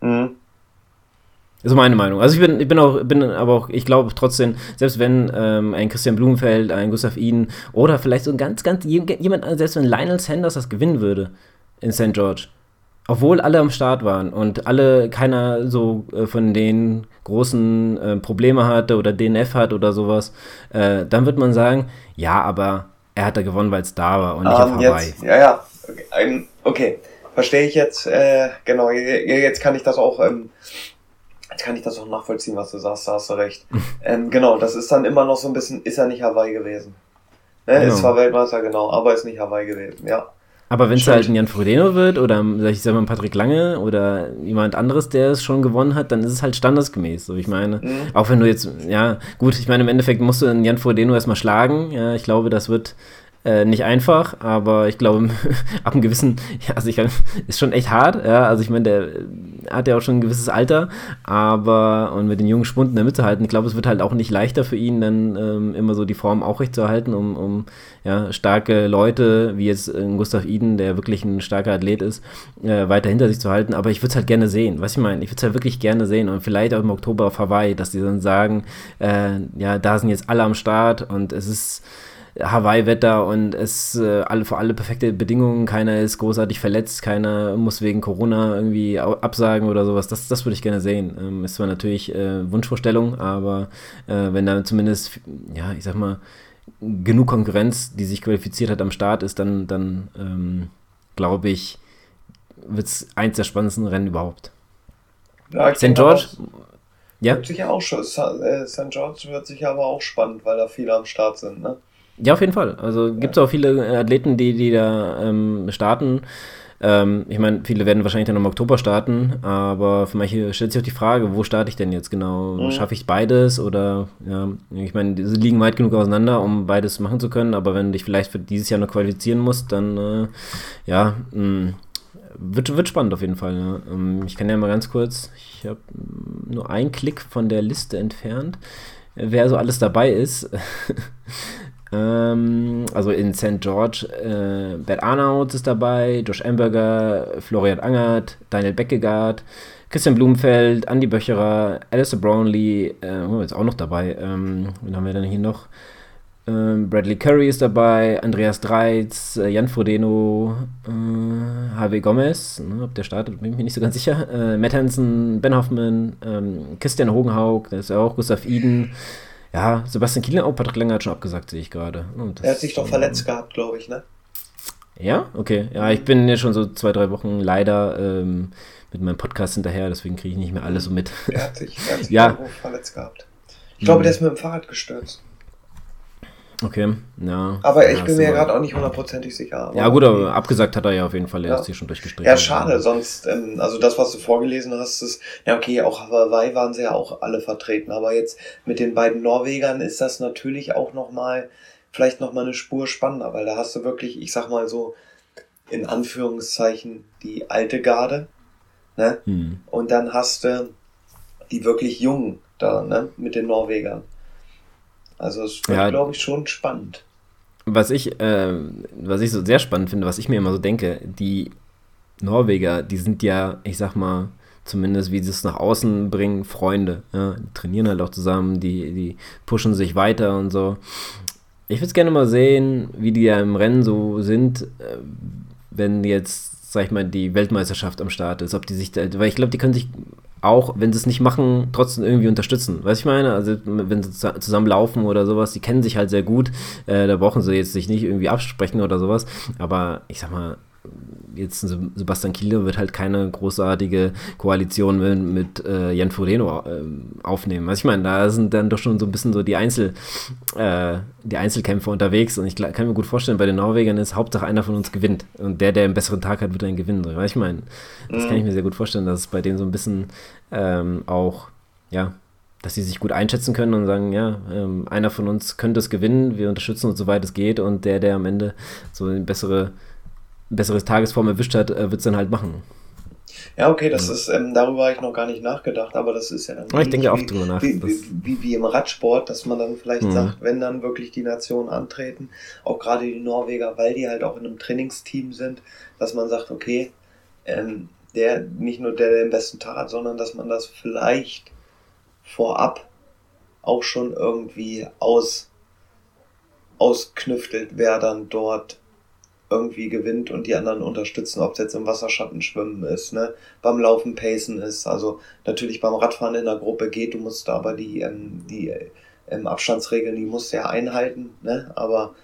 Mhm. Ist meine Meinung. Also ich bin, ich bin auch, bin aber auch, ich glaube trotzdem, selbst wenn ähm, ein Christian Blumenfeld, ein Gustav Iden oder vielleicht so ein ganz, ganz jemand, selbst wenn Lionel Sanders das gewinnen würde in St. George, obwohl alle am Start waren und alle keiner so äh, von den großen äh, Probleme hatte oder DNF hat oder sowas, äh, dann wird man sagen, ja, aber er hat da gewonnen, weil es da war und nicht um, auf Hawaii. Jetzt, ja, ja, okay, okay. verstehe ich jetzt, äh, genau, jetzt kann ich das auch ähm, Jetzt kann ich das auch nachvollziehen, was du sagst, da hast du recht. ähm, genau, das ist dann immer noch so ein bisschen, ist er nicht Hawaii gewesen. Ne? Genau. Ist zwar Weltmeister, genau, aber ist nicht Hawaii gewesen, ja. Aber wenn es halt ein Jan Frodeno wird oder ich sag mal Patrick Lange oder jemand anderes, der es schon gewonnen hat, dann ist es halt standesgemäß. So, ich meine, mhm. auch wenn du jetzt, ja, gut, ich meine, im Endeffekt musst du einen Jan Frodeno erstmal schlagen. Ja, ich glaube, das wird äh, nicht einfach, aber ich glaube, ab einem gewissen, ja, also ich ist schon echt hart, ja, also ich meine, der hat ja auch schon ein gewisses Alter, aber und mit den jungen Spunden in der Mitte halten, ich glaube, es wird halt auch nicht leichter für ihn, dann ähm, immer so die Form aufrechtzuerhalten, um, um ja, starke Leute, wie jetzt äh, Gustav Iden, der wirklich ein starker Athlet ist, äh, weiter hinter sich zu halten, aber ich würde es halt gerne sehen, was ich meine, ich würde es halt wirklich gerne sehen und vielleicht auch im Oktober auf Hawaii, dass die dann sagen, äh, ja, da sind jetzt alle am Start und es ist Hawaii-Wetter und es äh, alle für alle perfekte Bedingungen, keiner ist großartig verletzt, keiner muss wegen Corona irgendwie absagen oder sowas. Das, das würde ich gerne sehen. Ähm, ist zwar natürlich äh, Wunschvorstellung, aber äh, wenn da zumindest, ja, ich sag mal, genug Konkurrenz, die sich qualifiziert hat am Start ist, dann, dann ähm, glaube ich, wird es eins der spannendsten Rennen überhaupt. Ja, St. George. Ja. Wird sicher auch schon. St. Äh, George wird sicher aber auch spannend, weil da viele am Start sind, ne? Ja, auf jeden Fall. Also gibt es auch viele Athleten, die, die da ähm, starten. Ähm, ich meine, viele werden wahrscheinlich dann im Oktober starten, aber für manche stellt sich auch die Frage, wo starte ich denn jetzt genau? Mhm. Schaffe ich beides oder ja, ich meine, sie liegen weit genug auseinander, um beides machen zu können, aber wenn du dich vielleicht für dieses Jahr noch qualifizieren musst, dann äh, ja, mh, mm, wird, wird spannend auf jeden Fall. Ähm, ich kann ja mal ganz kurz, ich habe nur einen Klick von der Liste entfernt, wer so alles dabei ist. Ähm, also in St. George, äh, Bert Arnaut ist dabei, Josh Amberger, Florian Angert, Daniel Beckegaard, Christian Blumenfeld, Andy Böcherer, Alistair Brownlee, äh, oh, ist auch noch dabei. Ähm, wen haben wir dann hier noch? Ähm, Bradley Curry ist dabei, Andreas Dreitz, äh, Jan Frodeno, äh, Gomez, ne, ob der startet, bin ich mir nicht so ganz sicher. Äh, Matt Hansen, Ben Hoffman, ähm, Christian Hogenhaug, der ist ja auch, Gustav Iden, ja, Sebastian Kieler, auch Patrick Länger hat schon abgesagt, sehe ich gerade. Er hat sich doch verletzt gehabt, glaube ich, ne? Ja, okay. Ja, ich bin ja schon so zwei, drei Wochen leider ähm, mit meinem Podcast hinterher, deswegen kriege ich nicht mehr alles so mit. Er hat sich, er hat sich ja. verletzt gehabt. Ich glaube, der ist mit dem Fahrrad gestürzt. Okay, ja. Aber ich ja, bin mir gerade auch nicht hundertprozentig sicher. ja, gut, aber abgesagt hat er ja auf jeden Fall. Er ja. ist hier schon durchgestrichen. Ja, schade, sonst, ähm, also das, was du vorgelesen hast, ist, ja, okay, auch Hawaii waren sie ja auch alle vertreten, aber jetzt mit den beiden Norwegern ist das natürlich auch nochmal, vielleicht nochmal eine Spur spannender, weil da hast du wirklich, ich sag mal so, in Anführungszeichen, die alte Garde, ne? Hm. Und dann hast du die wirklich jungen da, ne, mit den Norwegern. Also es wird, ja, glaube ich, schon spannend. Was ich, äh, was ich so sehr spannend finde, was ich mir immer so denke, die Norweger, die sind ja, ich sag mal, zumindest wie sie es nach außen bringen, Freunde. Ja? Die trainieren halt auch zusammen, die, die pushen sich weiter und so. Ich würde es gerne mal sehen, wie die ja im Rennen so sind, äh, wenn jetzt, sag ich mal, die Weltmeisterschaft am Start ist. Ob die sich da, weil ich glaube, die können sich auch, wenn sie es nicht machen, trotzdem irgendwie unterstützen. Weißt ich meine? Also, wenn sie zusammen laufen oder sowas, die kennen sich halt sehr gut. Äh, da brauchen sie jetzt sich nicht irgendwie absprechen oder sowas. Aber ich sag mal, jetzt Sebastian Kiele wird halt keine großartige Koalition mit, mit äh, Jan Frodeno äh, aufnehmen. Also ich meine, da sind dann doch schon so ein bisschen so die, Einzel, äh, die Einzelkämpfer unterwegs und ich kann mir gut vorstellen, bei den Norwegern ist Hauptsache einer von uns gewinnt und der, der einen besseren Tag hat, wird dann gewinnen. Weil ich meine, das mhm. kann ich mir sehr gut vorstellen, dass es bei denen so ein bisschen ähm, auch, ja, dass sie sich gut einschätzen können und sagen, ja, ähm, einer von uns könnte es gewinnen, wir unterstützen uns, soweit es geht und der, der am Ende so eine bessere besseres Tagesform erwischt hat, äh, wird es dann halt machen. Ja, okay, das ja. ist, ähm, darüber habe ich noch gar nicht nachgedacht, aber das ist ja dann. Ich denke auch drüber nach. Wie, wie, wie, wie, im Radsport, dass man dann vielleicht mhm. sagt, wenn dann wirklich die Nationen antreten, auch gerade die Norweger, weil die halt auch in einem Trainingsteam sind, dass man sagt, okay, ähm, der, nicht nur der, der den besten Tag hat, sondern dass man das vielleicht vorab auch schon irgendwie aus, ausknüftelt, wer dann dort irgendwie gewinnt und die anderen unterstützen, ob es jetzt im Wasserschatten schwimmen ist, ne, beim Laufen pacen ist, also natürlich beim Radfahren in der Gruppe geht, du musst aber die, ähm, die ähm, Abstandsregeln, die musst du ja einhalten, ne, aber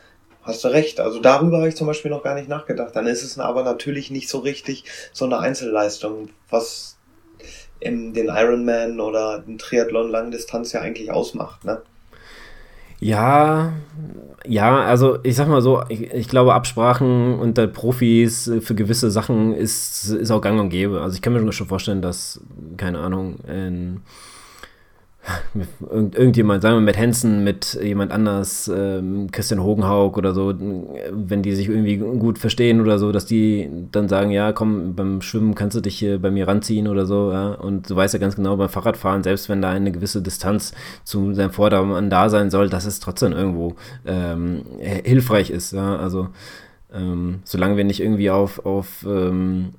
hast du recht, also darüber habe ich zum Beispiel noch gar nicht nachgedacht, dann ist es aber natürlich nicht so richtig so eine Einzelleistung, was im, den Ironman oder den Triathlon Langdistanz ja eigentlich ausmacht, ne. Ja, ja, also ich sag mal so, ich, ich, glaube, Absprachen unter Profis für gewisse Sachen ist, ist auch gang und gäbe. Also ich kann mir schon vorstellen, dass, keine Ahnung, in Irgend, irgendjemand, sagen wir Matt Hansen mit jemand anders, ähm, Christian Hogenhaug oder so, wenn die sich irgendwie gut verstehen oder so, dass die dann sagen, ja, komm, beim Schwimmen kannst du dich hier bei mir ranziehen oder so, ja, und du weißt ja ganz genau beim Fahrradfahren, selbst wenn da eine gewisse Distanz zu seinem Vordermann da sein soll, dass es trotzdem irgendwo ähm, hilfreich ist, ja, also ähm, solange wir nicht irgendwie auf, auf ähm,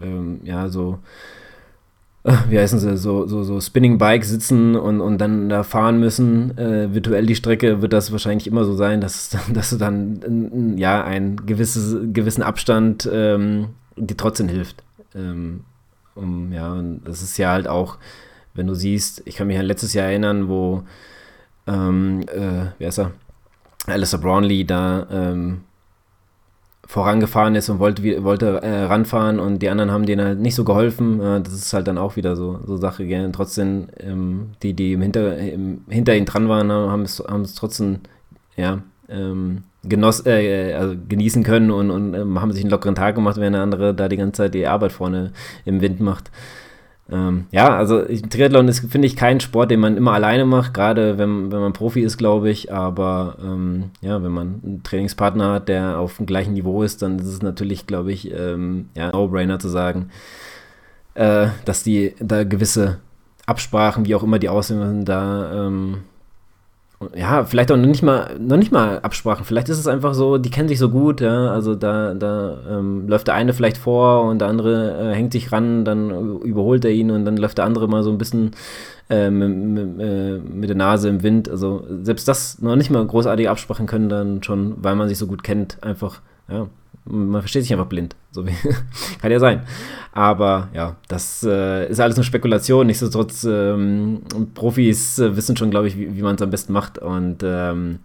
ähm, ja, so wie heißen sie, so, so, so Spinning Bike sitzen und, und dann da fahren müssen, äh, virtuell die Strecke, wird das wahrscheinlich immer so sein, dass, dass du dann ja einen gewisses, gewissen Abstand ähm, dir trotzdem hilft. Ähm, um, ja, und das ist ja halt auch, wenn du siehst, ich kann mich an letztes Jahr erinnern, wo ähm, äh, wie heißt er? Alistair Brownlee da ähm, vorangefahren ist und wollte, wollte äh, ranfahren und die anderen haben denen halt nicht so geholfen. Äh, das ist halt dann auch wieder so, so Sache. Gell? Trotzdem, ähm, die, die im hinter, im, hinter ihnen dran waren, haben es, haben es trotzdem, ja, ähm, genoss, äh, also genießen können und, und ähm, haben sich einen lockeren Tag gemacht, während der andere da die ganze Zeit die Arbeit vorne im Wind macht. Ähm, ja, also Triathlon ist, finde ich, kein Sport, den man immer alleine macht, gerade wenn, wenn man Profi ist, glaube ich. Aber ähm, ja, wenn man einen Trainingspartner hat, der auf dem gleichen Niveau ist, dann ist es natürlich, glaube ich, ähm, ja, No-Brainer zu sagen, äh, dass die da gewisse Absprachen, wie auch immer die aussehen, da ähm, ja, vielleicht auch noch nicht mal, noch nicht mal Absprachen. Vielleicht ist es einfach so, die kennen sich so gut, ja. Also da, da ähm, läuft der eine vielleicht vor und der andere äh, hängt sich ran, dann überholt er ihn und dann läuft der andere mal so ein bisschen äh, mit, äh, mit, der Nase im Wind. Also selbst das noch nicht mal großartige Absprachen können dann schon, weil man sich so gut kennt, einfach, ja, man versteht sich einfach blind. So wie, kann ja sein. Aber ja, das äh, ist alles nur Spekulation. Nichtsdestotrotz, ähm, Profis äh, wissen schon, glaube ich, wie, wie man es am besten macht. Und ähm,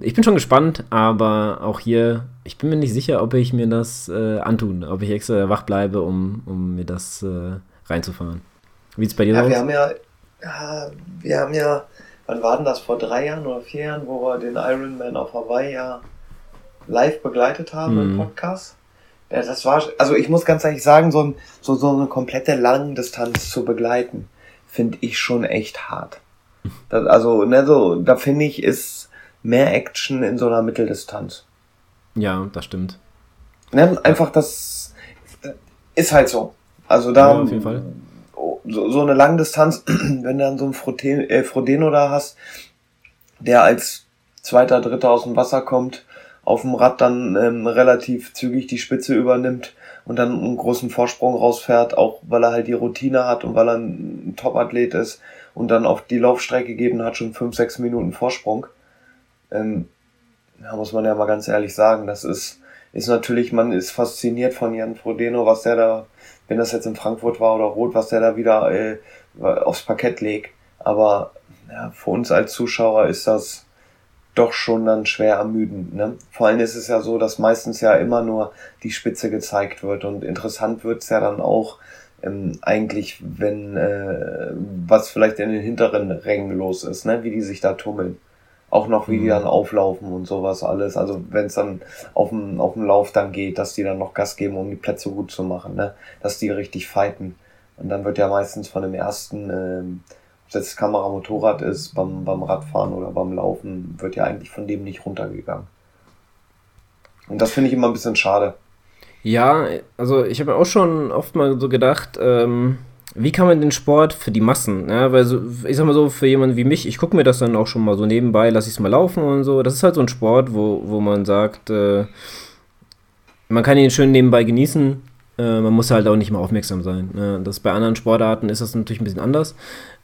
ich bin schon gespannt, aber auch hier, ich bin mir nicht sicher, ob ich mir das äh, antun, ob ich extra wach bleibe, um, um mir das äh, reinzufahren. Wie es bei dir ja, aus? Wir haben ja, ja, wir haben ja, wann war denn das, vor drei Jahren oder vier Jahren, wo wir den Ironman auf Hawaii ja live begleitet haben mhm. im Podcast. Ja, das war, also ich muss ganz ehrlich sagen, so, ein, so, so eine komplette Langdistanz zu begleiten, finde ich schon echt hart. Das, also, ne, so, da finde ich, ist mehr Action in so einer Mitteldistanz. Ja, das stimmt. Ne, einfach das ist halt so. Also da, ja, auf jeden Fall. So, so eine Langdistanz, wenn du dann so einen Froten, äh, Frodeno da hast, der als zweiter, dritter aus dem Wasser kommt auf dem Rad dann ähm, relativ zügig die Spitze übernimmt und dann einen großen Vorsprung rausfährt, auch weil er halt die Routine hat und weil er ein Top-Athlet ist und dann auf die Laufstrecke gegeben hat, schon fünf, sechs Minuten Vorsprung. Ähm, da muss man ja mal ganz ehrlich sagen, das ist, ist natürlich, man ist fasziniert von Jan Frodeno, was der da wenn das jetzt in Frankfurt war oder Rot, was der da wieder äh, aufs Parkett legt. Aber ja, für uns als Zuschauer ist das doch schon dann schwer ermüdend. Ne? Vor allem ist es ja so, dass meistens ja immer nur die Spitze gezeigt wird und interessant wird's ja dann auch ähm, eigentlich, wenn äh, was vielleicht in den hinteren Rängen los ist, ne? wie die sich da tummeln. Auch noch, wie mhm. die dann auflaufen und sowas alles. Also wenn es dann auf dem, auf dem Lauf dann geht, dass die dann noch Gas geben, um die Plätze gut zu machen, ne? dass die richtig fighten. Und dann wird ja meistens von dem ersten ähm, das Kamera Motorrad ist, beim, beim Radfahren oder beim Laufen, wird ja eigentlich von dem nicht runtergegangen. Und das finde ich immer ein bisschen schade. Ja, also ich habe auch schon oft mal so gedacht, ähm, wie kann man den Sport für die Massen, ja, weil so, ich sag mal so, für jemanden wie mich, ich gucke mir das dann auch schon mal so nebenbei, lasse ich es mal laufen und so. Das ist halt so ein Sport, wo, wo man sagt, äh, man kann ihn schön nebenbei genießen, äh, man muss halt auch nicht mal aufmerksam sein. Ne? Das bei anderen Sportarten ist das natürlich ein bisschen anders.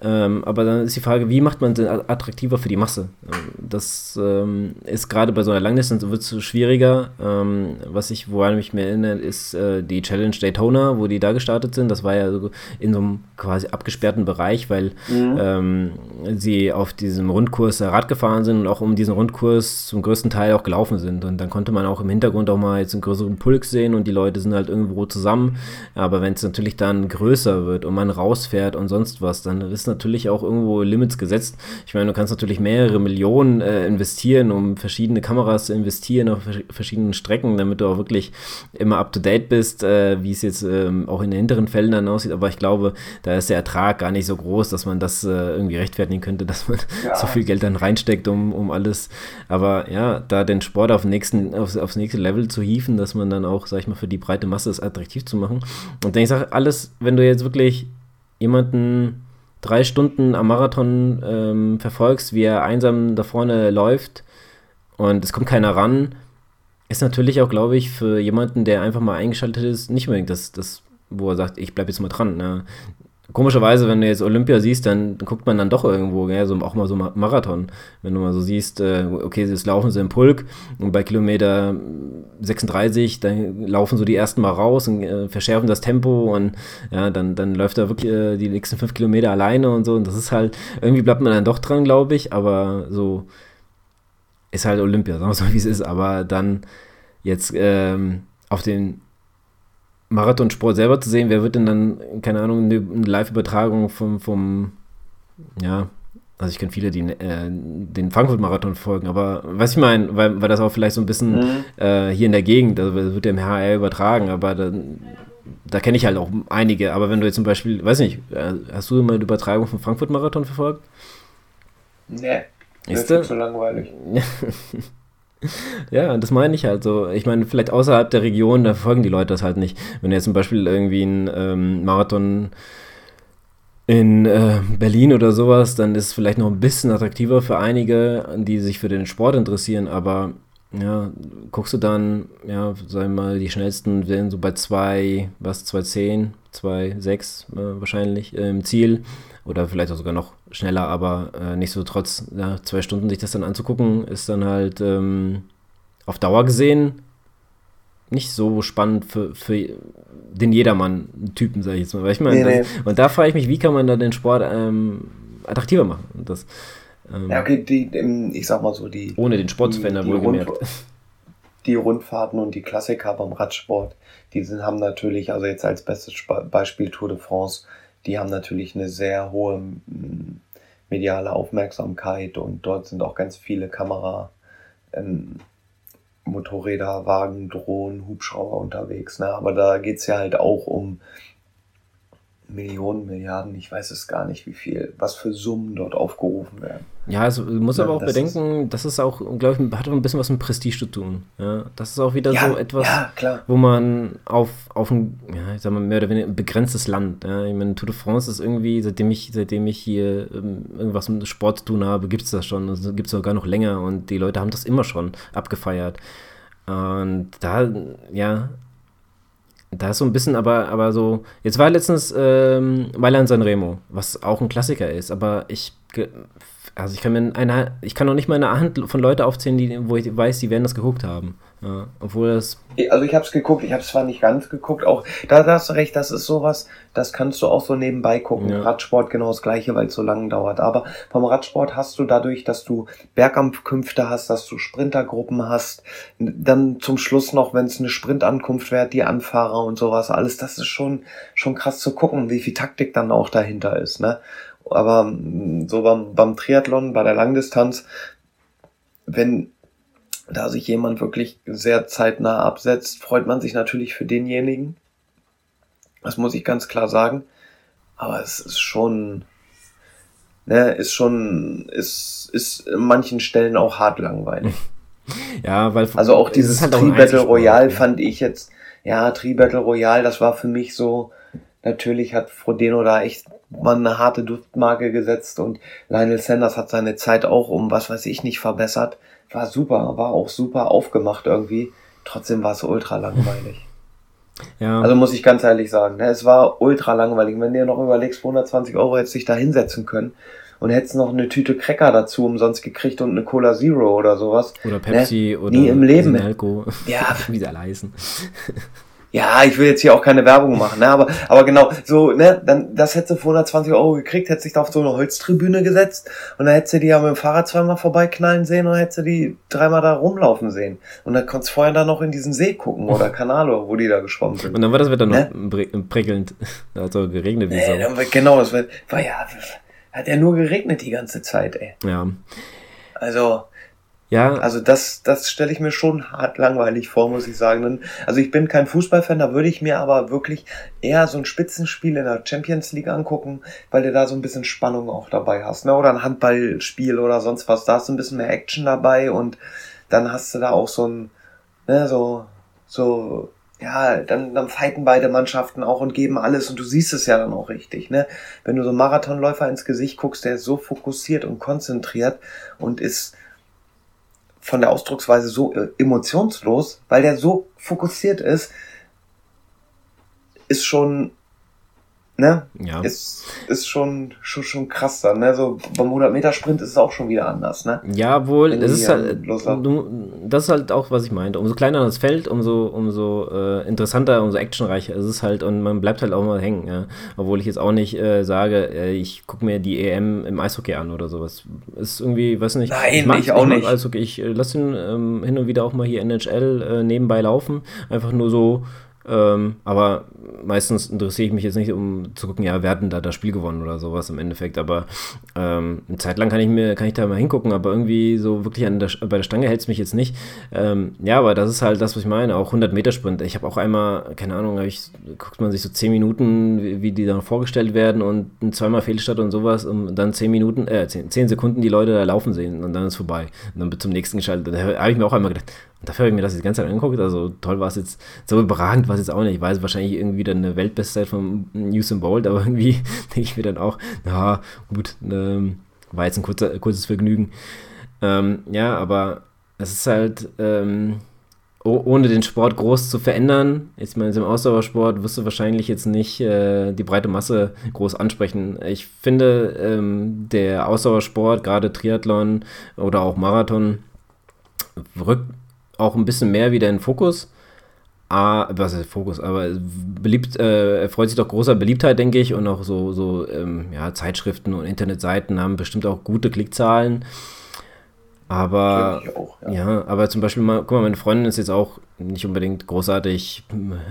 Ähm, aber dann ist die Frage, wie macht man es attraktiver für die Masse? Ähm, das ähm, ist gerade bei so einer Langdistanz wird es schwieriger. Ähm, was ich, woran mich mehr erinnere, ist äh, die Challenge Daytona, wo die da gestartet sind. Das war ja so in so einem quasi abgesperrten Bereich, weil mhm. Ähm, sie auf diesem Rundkurs Rad gefahren sind und auch um diesen Rundkurs zum größten Teil auch gelaufen sind. Und dann konnte man auch im Hintergrund auch mal jetzt einen größeren Pulk sehen und die Leute sind halt irgendwo zusammen. Aber wenn es natürlich dann größer wird und man rausfährt und sonst was, dann ist natürlich auch irgendwo Limits gesetzt. Ich meine, du kannst natürlich mehrere Millionen äh, investieren, um verschiedene Kameras zu investieren auf verschiedenen Strecken, damit du auch wirklich immer up to date bist, äh, wie es jetzt ähm, auch in den hinteren Fällen dann aussieht. Aber ich glaube, da ist der Ertrag gar nicht so groß, dass man das äh, irgendwie rechtfertigen könnte, dass man ja. so viel Geld dann reinsteckt, um, um alles. Aber ja, da den Sport auf nächsten, aufs, aufs nächste Level zu hieven, dass man dann auch, sag ich mal, für die breite Masse es attraktiv zu machen. Und dann ich sage, alles, wenn du jetzt wirklich jemanden drei Stunden am Marathon ähm, verfolgst, wie er einsam da vorne läuft und es kommt keiner ran, ist natürlich auch, glaube ich, für jemanden, der einfach mal eingeschaltet ist, nicht unbedingt das, das wo er sagt, ich bleibe jetzt mal dran. Ne? Komischerweise, wenn du jetzt Olympia siehst, dann guckt man dann doch irgendwo, gell, so, auch mal so Marathon. Wenn du mal so siehst, äh, okay, jetzt laufen sie im Pulk und bei Kilometer 36, dann laufen so die ersten mal raus und äh, verschärfen das Tempo und ja, dann, dann läuft er wirklich äh, die nächsten fünf Kilometer alleine und so. Und das ist halt, irgendwie bleibt man dann doch dran, glaube ich, aber so ist halt Olympia, sagen wir so, wie es ist. Aber dann jetzt ähm, auf den Marathonsport selber zu sehen, wer wird denn dann, keine Ahnung, eine, Live-Übertragung vom, vom, ja, also ich kenne viele, die äh, den Frankfurt-Marathon folgen, aber was ich meine, weil, weil das auch vielleicht so ein bisschen mhm. äh, hier in der Gegend, also wird ja im HR übertragen, aber da, da kenne ich halt auch einige, aber wenn du jetzt zum Beispiel, weiß nicht, äh, hast du mal die Übertragung vom Frankfurt-Marathon verfolgt? Nee, ist das ist so langweilig. Ja, das meine ich halt so. Ich meine, vielleicht außerhalb der Region, da verfolgen die Leute das halt nicht. Wenn du jetzt zum Beispiel irgendwie einen ähm, Marathon in äh, Berlin oder sowas, dann ist es vielleicht noch ein bisschen attraktiver für einige, die sich für den Sport interessieren, aber ja, guckst du dann, ja, sagen wir mal, die schnellsten werden so bei 2, was, 2,10, 2,6 äh, wahrscheinlich äh, im Ziel oder vielleicht auch sogar noch schneller, aber äh, nichtsdestotrotz, ja, zwei Stunden sich das dann anzugucken, ist dann halt ähm, auf Dauer gesehen nicht so spannend für, für den Jedermann-Typen, sage ich jetzt mal. Weil ich meine, nee, nee. und da frage ich mich, wie kann man da den Sport ähm, attraktiver machen? Und das, ähm, ja, okay, die, ich sag mal so, die. Ohne den Sport zu verändern, wohlgemerkt. Rund, die Rundfahrten und die Klassiker beim Radsport, die sind, haben natürlich, also jetzt als bestes Beispiel Tour de France, die haben natürlich eine sehr hohe mediale Aufmerksamkeit und dort sind auch ganz viele Kamera, ähm, Motorräder, Wagen, Drohnen, Hubschrauber unterwegs. Ne? Aber da geht's ja halt auch um Millionen, Milliarden, ich weiß es gar nicht, wie viel, was für Summen dort aufgerufen werden. Ja, also du musst ja, aber auch das bedenken, ist, das ist auch, glaube ich, hat auch ein bisschen was mit Prestige zu tun. Ja, das ist auch wieder ja, so etwas, ja, wo man auf, auf ein, ja, ich sag mal, mehr oder weniger ein begrenztes Land, ja, ich meine, Tour de France ist irgendwie, seitdem ich, seitdem ich hier ähm, irgendwas mit Sport zu tun habe, gibt es das schon, also gibt es sogar noch länger und die Leute haben das immer schon abgefeiert. Und da, ja, da ist so ein bisschen, aber, aber so. Jetzt war letztens ähm, Mailand Sanremo, was auch ein Klassiker ist, aber ich also ich kann mir eine, ich kann noch nicht mal eine Hand von Leuten aufzählen, die, wo ich weiß, die werden das geguckt haben. Ja, obwohl das. Also ich habe es geguckt, ich habe es zwar nicht ganz geguckt, auch da, da hast du recht, das ist sowas, das kannst du auch so nebenbei gucken. Ja. Radsport genau das gleiche, weil es so lange dauert. Aber vom Radsport hast du dadurch, dass du Bergankünfte hast, dass du Sprintergruppen hast, dann zum Schluss noch, wenn es eine Sprintankunft wäre, die Anfahrer und sowas, alles, das ist schon, schon krass zu gucken, wie viel Taktik dann auch dahinter ist, ne? Aber mm, so beim, beim Triathlon, bei der Langdistanz, wenn da sich jemand wirklich sehr zeitnah absetzt, freut man sich natürlich für denjenigen. Das muss ich ganz klar sagen. Aber es ist schon, ne, ist schon, ist, ist in manchen Stellen auch hart langweilig. Ja, weil. Also auch dieses halt Tri-Battle Royale fand ich jetzt, ja, Tri-Battle Royale, das war für mich so, natürlich hat Frodeno da echt mal eine harte Duftmarke gesetzt und Lionel Sanders hat seine Zeit auch um was weiß ich nicht verbessert war super, war auch super aufgemacht irgendwie. Trotzdem war es ultra langweilig. Ja. Also muss ich ganz ehrlich sagen, ne? es war ultra langweilig. Wenn du dir noch überlegst, 120 Euro hättest du dich da hinsetzen können und hättest noch eine Tüte Cracker dazu umsonst gekriegt und eine Cola Zero oder sowas. Oder Pepsi ne? oder Nie im Leben. Alko. Ja. Wie sie alle heißen. ja, ich will jetzt hier auch keine Werbung machen, ne? aber, aber genau, so, ne, dann, das hätte sie für 120 Euro gekriegt, hätte sich da auf so eine Holztribüne gesetzt und dann hätte sie die ja mit dem Fahrrad zweimal vorbeiknallen sehen und hätte sie die dreimal da rumlaufen sehen. Und dann konntest du vorher dann noch in diesen See gucken oder Kanal, wo die da geschwommen sind. Und dann war das Wetter ne? noch prickelnd, da hat so geregnet wie nee, so. Genau, das war, war ja, hat ja nur geregnet die ganze Zeit, ey. Ja. Also, ja. Also das, das stelle ich mir schon hart langweilig vor, muss ich sagen. Also ich bin kein Fußballfan, da würde ich mir aber wirklich eher so ein Spitzenspiel in der Champions League angucken, weil du da so ein bisschen Spannung auch dabei hast. Ne? Oder ein Handballspiel oder sonst was. Da hast du ein bisschen mehr Action dabei und dann hast du da auch so ein, ne, so, so, ja, dann, dann fighten beide Mannschaften auch und geben alles und du siehst es ja dann auch richtig, ne? Wenn du so einen Marathonläufer ins Gesicht guckst, der ist so fokussiert und konzentriert und ist von der Ausdrucksweise so äh, emotionslos, weil der so fokussiert ist, ist schon ne? Ja. Ist, ist schon, schon, schon krass dann, ne? So beim 100-Meter-Sprint ist es auch schon wieder anders, ne? Ja, wohl, es ist halt, du, das ist halt auch, was ich meinte. Umso kleiner das Feld, umso, umso äh, interessanter, umso actionreicher ist es halt und man bleibt halt auch mal hängen, ja? Obwohl ich jetzt auch nicht äh, sage, äh, ich gucke mir die EM im Eishockey an oder sowas. Ist irgendwie, weiß nicht. Nein, ich, mag, ich auch ich nicht. Eishockey. Ich äh, lasse ihn ähm, hin und wieder auch mal hier NHL äh, nebenbei laufen. Einfach nur so, ähm, aber meistens interessiere ich mich jetzt nicht, um zu gucken, ja, wer hat denn da das Spiel gewonnen oder sowas im Endeffekt. Aber ähm, eine Zeit lang kann ich mir, kann ich da mal hingucken, aber irgendwie so wirklich der, bei der Stange hält es mich jetzt nicht. Ähm, ja, aber das ist halt das, was ich meine, auch 100 Meter Sprint. Ich habe auch einmal, keine Ahnung, ich, guckt man sich so 10 Minuten, wie, wie, die dann vorgestellt werden und zweimal Fehlstart und sowas und dann 10 Minuten, äh, 10, 10 Sekunden die Leute da laufen sehen und dann ist vorbei. Und dann wird zum nächsten geschaltet. Da habe ich mir auch einmal gedacht, dafür habe ich mir das die ganze Zeit angeguckt. Also toll war es jetzt, so überragend es jetzt auch nicht. Ich weiß wahrscheinlich irgendwie dann eine Weltbestzeit von Usain Bolt, aber irgendwie denke ich mir dann auch, na gut, ähm, war jetzt ein kurzer, kurzes Vergnügen. Ähm, ja, aber es ist halt, ähm, ohne den Sport groß zu verändern, ich meine, im Ausdauersport wirst du wahrscheinlich jetzt nicht äh, die breite Masse groß ansprechen. Ich finde, ähm, der Ausdauersport, gerade Triathlon oder auch Marathon, rückt auch ein bisschen mehr wieder in Fokus. Ah, was ist Fokus? Aber beliebt, äh, freut sich doch großer Beliebtheit, denke ich. Und auch so, so ähm, ja, Zeitschriften und Internetseiten haben bestimmt auch gute Klickzahlen. Aber auch, ja. ja. aber zum Beispiel mal, guck mal, meine Freundin ist jetzt auch nicht unbedingt großartig.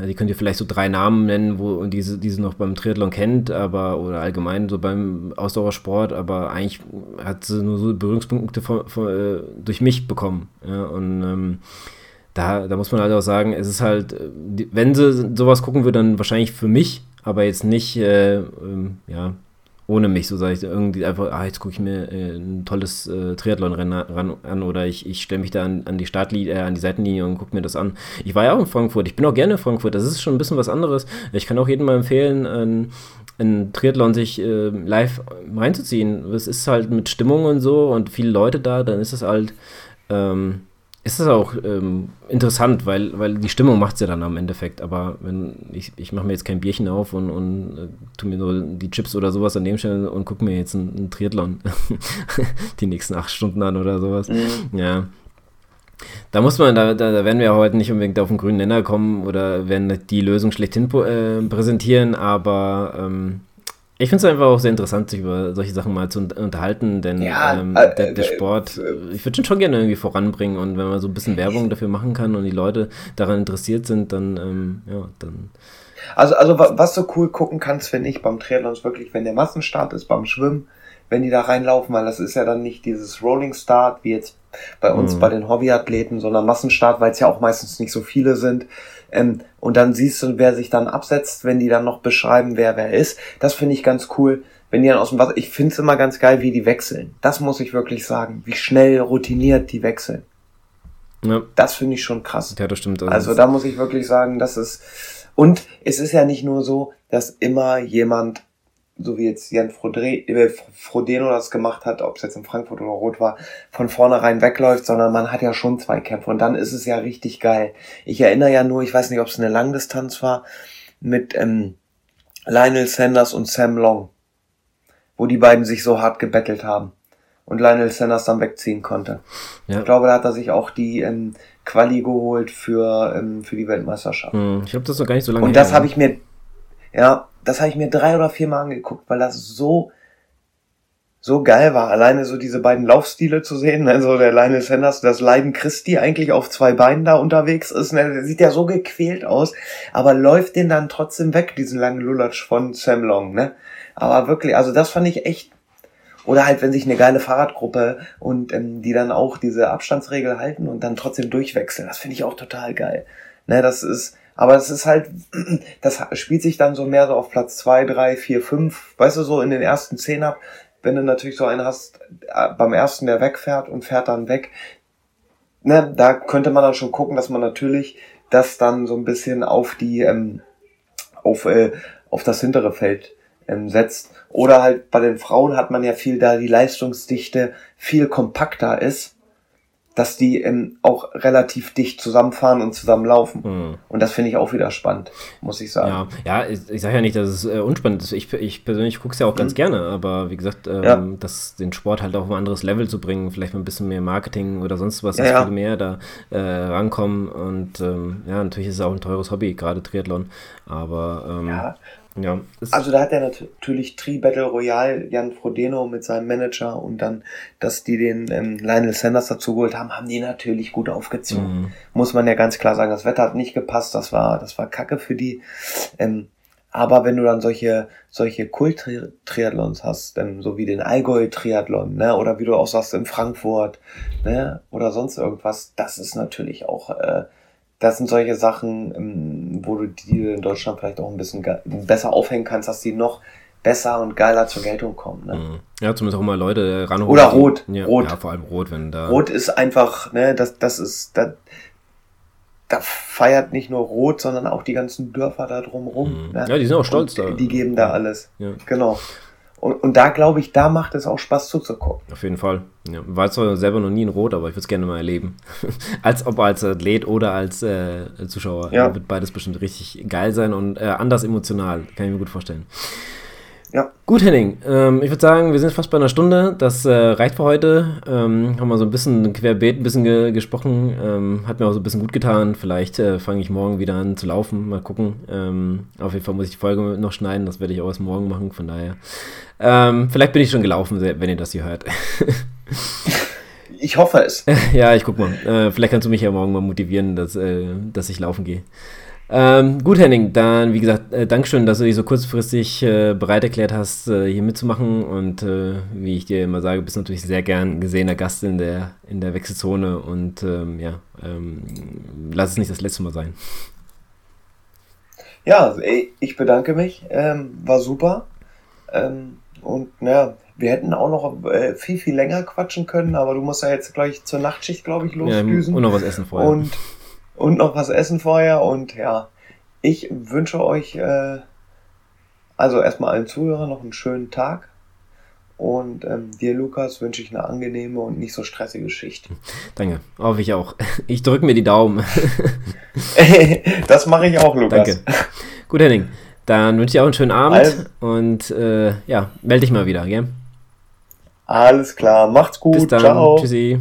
Die könnt ihr vielleicht so drei Namen nennen, wo und diese, diese noch beim Triathlon kennt, aber oder allgemein so beim Ausdauersport, aber eigentlich hat sie nur so Berührungspunkte von, von, äh, durch mich bekommen. Ja, und ähm, da, da muss man halt auch sagen, es ist halt, wenn sie sowas gucken würde, dann wahrscheinlich für mich, aber jetzt nicht, äh, ähm, ja, ohne mich, so sage ich irgendwie einfach, ah, jetzt gucke ich mir äh, ein tolles äh, Triathlon-Rennen an oder ich, ich stelle mich da an, an die Startlinie, äh, an die Seitenlinie und gucke mir das an. Ich war ja auch in Frankfurt, ich bin auch gerne in Frankfurt, das ist schon ein bisschen was anderes. Ich kann auch jedem mal empfehlen, ein, ein Triathlon sich äh, live reinzuziehen. Es ist halt mit Stimmung und so und viele Leute da, dann ist es halt, ähm, ist es auch ähm, interessant, weil, weil die Stimmung macht es ja dann am Endeffekt. Aber wenn ich, ich mache mir jetzt kein Bierchen auf und, und äh, tu mir nur die Chips oder sowas daneben stellen und gucke mir jetzt einen, Triathlon die nächsten acht Stunden an oder sowas. Mhm. Ja. Da muss man, da, da, werden wir heute nicht unbedingt auf den grünen Nenner kommen oder werden die Lösung schlechthin äh, präsentieren, aber ähm, ich finde es einfach auch sehr interessant, sich über solche Sachen mal zu unterhalten, denn ja, ähm, äh, der, der, äh, Sport, äh, ich würde ihn schon gerne irgendwie voranbringen und wenn man so ein bisschen Werbung dafür machen kann und die Leute daran interessiert sind, dann, ähm, ja, dann. Also, also was du cool gucken kannst, finde ich, beim Triathlon ist wirklich, wenn der Massenstart ist, beim Schwimmen, wenn die da reinlaufen, weil das ist ja dann nicht dieses Rolling Start, wie jetzt bei uns mhm. bei den Hobbyathleten, sondern Massenstart, weil es ja auch meistens nicht so viele sind. Ähm, und dann siehst du, wer sich dann absetzt, wenn die dann noch beschreiben, wer wer ist. Das finde ich ganz cool. Wenn die dann aus dem Wasser, ich finde es immer ganz geil, wie die wechseln. Das muss ich wirklich sagen, wie schnell routiniert die wechseln. Ja. Das finde ich schon krass. Ja, das stimmt. Also, also da muss ich wirklich sagen, das ist, und es ist ja nicht nur so, dass immer jemand so wie jetzt Jan äh, Frodeno das gemacht hat, ob es jetzt in Frankfurt oder Rot war, von vornherein wegläuft, sondern man hat ja schon zwei Kämpfe und dann ist es ja richtig geil. Ich erinnere ja nur, ich weiß nicht, ob es eine Langdistanz war, mit ähm, Lionel Sanders und Sam Long, wo die beiden sich so hart gebettelt haben und Lionel Sanders dann wegziehen konnte. Ja. Ich glaube, da hat er sich auch die ähm, Quali geholt für, ähm, für die Weltmeisterschaft. Hm, ich glaube, das ist noch gar nicht so lange Und das habe ich mir, ja, das habe ich mir drei oder vier Mal angeguckt, weil das so so geil war, alleine so diese beiden Laufstile zu sehen, also der Lionel Sanders, das Leiden Christi eigentlich auf zwei Beinen da unterwegs ist, ne? der sieht ja so gequält aus, aber läuft den dann trotzdem weg, diesen langen Lulatsch von Sam Long, ne? Aber wirklich, also das fand ich echt, oder halt, wenn sich eine geile Fahrradgruppe und ähm, die dann auch diese Abstandsregel halten und dann trotzdem durchwechseln, das finde ich auch total geil. Ne, das ist, aber es ist halt, das spielt sich dann so mehr so auf Platz zwei, drei, vier, fünf, weißt du, so in den ersten zehn ab. Wenn du natürlich so einen hast, äh, beim ersten, der wegfährt und fährt dann weg, ne, da könnte man dann schon gucken, dass man natürlich das dann so ein bisschen auf die, ähm, auf, äh, auf das hintere Feld ähm, setzt. Oder halt bei den Frauen hat man ja viel, da die Leistungsdichte viel kompakter ist dass die ähm, auch relativ dicht zusammenfahren und zusammenlaufen. Mhm. Und das finde ich auch wieder spannend, muss ich sagen. Ja, ja ich, ich sage ja nicht, dass es äh, unspannend ist. Ich, ich persönlich gucke es ja auch mhm. ganz gerne, aber wie gesagt, ähm, ja. das, den Sport halt auf ein anderes Level zu bringen, vielleicht mal ein bisschen mehr Marketing oder sonst was, dass ja, ja. viel mehr da äh, rankommen. Und ähm, ja, natürlich ist es auch ein teures Hobby, gerade Triathlon. Aber ähm, ja, ja, also da hat er natürlich Tri Battle Royale, Jan Frodeno mit seinem Manager und dann, dass die den ähm, Lionel Sanders dazu geholt haben, haben die natürlich gut aufgezogen. Mhm. Muss man ja ganz klar sagen. Das Wetter hat nicht gepasst, das war, das war Kacke für die. Ähm, aber wenn du dann solche, solche Kult-Triathlons hast, ähm, so wie den Allgäu-Triathlon, ne, oder wie du auch sagst in Frankfurt, ne, oder sonst irgendwas, das ist natürlich auch äh, das sind solche Sachen, ähm, wo du die in Deutschland vielleicht auch ein bisschen besser aufhängen kannst, dass die noch besser und geiler zur Geltung kommen. Ne? Mhm. Ja, zumindest auch mal Leute ranholen. Oder Rot. Ja, Rot. Ja, vor allem Rot, wenn da. Rot ist einfach, ne, das, das ist, da, da feiert nicht nur Rot, sondern auch die ganzen Dörfer da drumherum. Mhm. Ne? Ja, die sind auch stolz und da. Die geben da alles. Ja. Genau. Und, und da glaube ich, da macht es auch Spaß zuzugucken. Auf jeden Fall. Ja, war zwar selber noch nie in Rot, aber ich würde es gerne mal erleben. als ob als Athlet oder als äh, Zuschauer. Ja. Wird beides bestimmt richtig geil sein und äh, anders emotional. Kann ich mir gut vorstellen. Ja. Gut, Henning. Ähm, ich würde sagen, wir sind fast bei einer Stunde. Das äh, reicht für heute. Ähm, haben wir so ein bisschen querbeet ein bisschen ge gesprochen. Ähm, hat mir auch so ein bisschen gut getan. Vielleicht äh, fange ich morgen wieder an zu laufen. Mal gucken. Ähm, auf jeden Fall muss ich die Folge noch schneiden. Das werde ich auch erst morgen machen. Von daher. Ähm, vielleicht bin ich schon gelaufen, wenn ihr das hier hört. ich hoffe es. ja, ich guck mal. Äh, vielleicht kannst du mich ja morgen mal motivieren, dass, äh, dass ich laufen gehe. Ähm, gut, Henning, dann wie gesagt, äh, Dankeschön, dass du dich so kurzfristig äh, bereit erklärt hast, äh, hier mitzumachen. Und äh, wie ich dir immer sage, bist natürlich sehr gern gesehener Gast in der, in der Wechselzone. Und ähm, ja, ähm, lass es nicht das letzte Mal sein. Ja, ich bedanke mich. Ähm, war super. Ähm, und ja, wir hätten auch noch äh, viel, viel länger quatschen können, aber du musst ja jetzt gleich zur Nachtschicht, glaube ich, losdüsen. Ja, und noch was essen vorher. Und und noch was essen vorher. Und ja, ich wünsche euch, äh, also erstmal allen Zuhörern noch einen schönen Tag. Und ähm, dir, Lukas, wünsche ich eine angenehme und nicht so stressige Schicht. Danke, hoffe ich auch. Ich drücke mir die Daumen. das mache ich auch, Lukas. Danke. Gut, Henning. Dann wünsche ich dir auch einen schönen Abend also, und äh, ja, melde dich mal wieder, gell? Alles klar, macht's gut. Bis dann. Ciao. Tschüssi.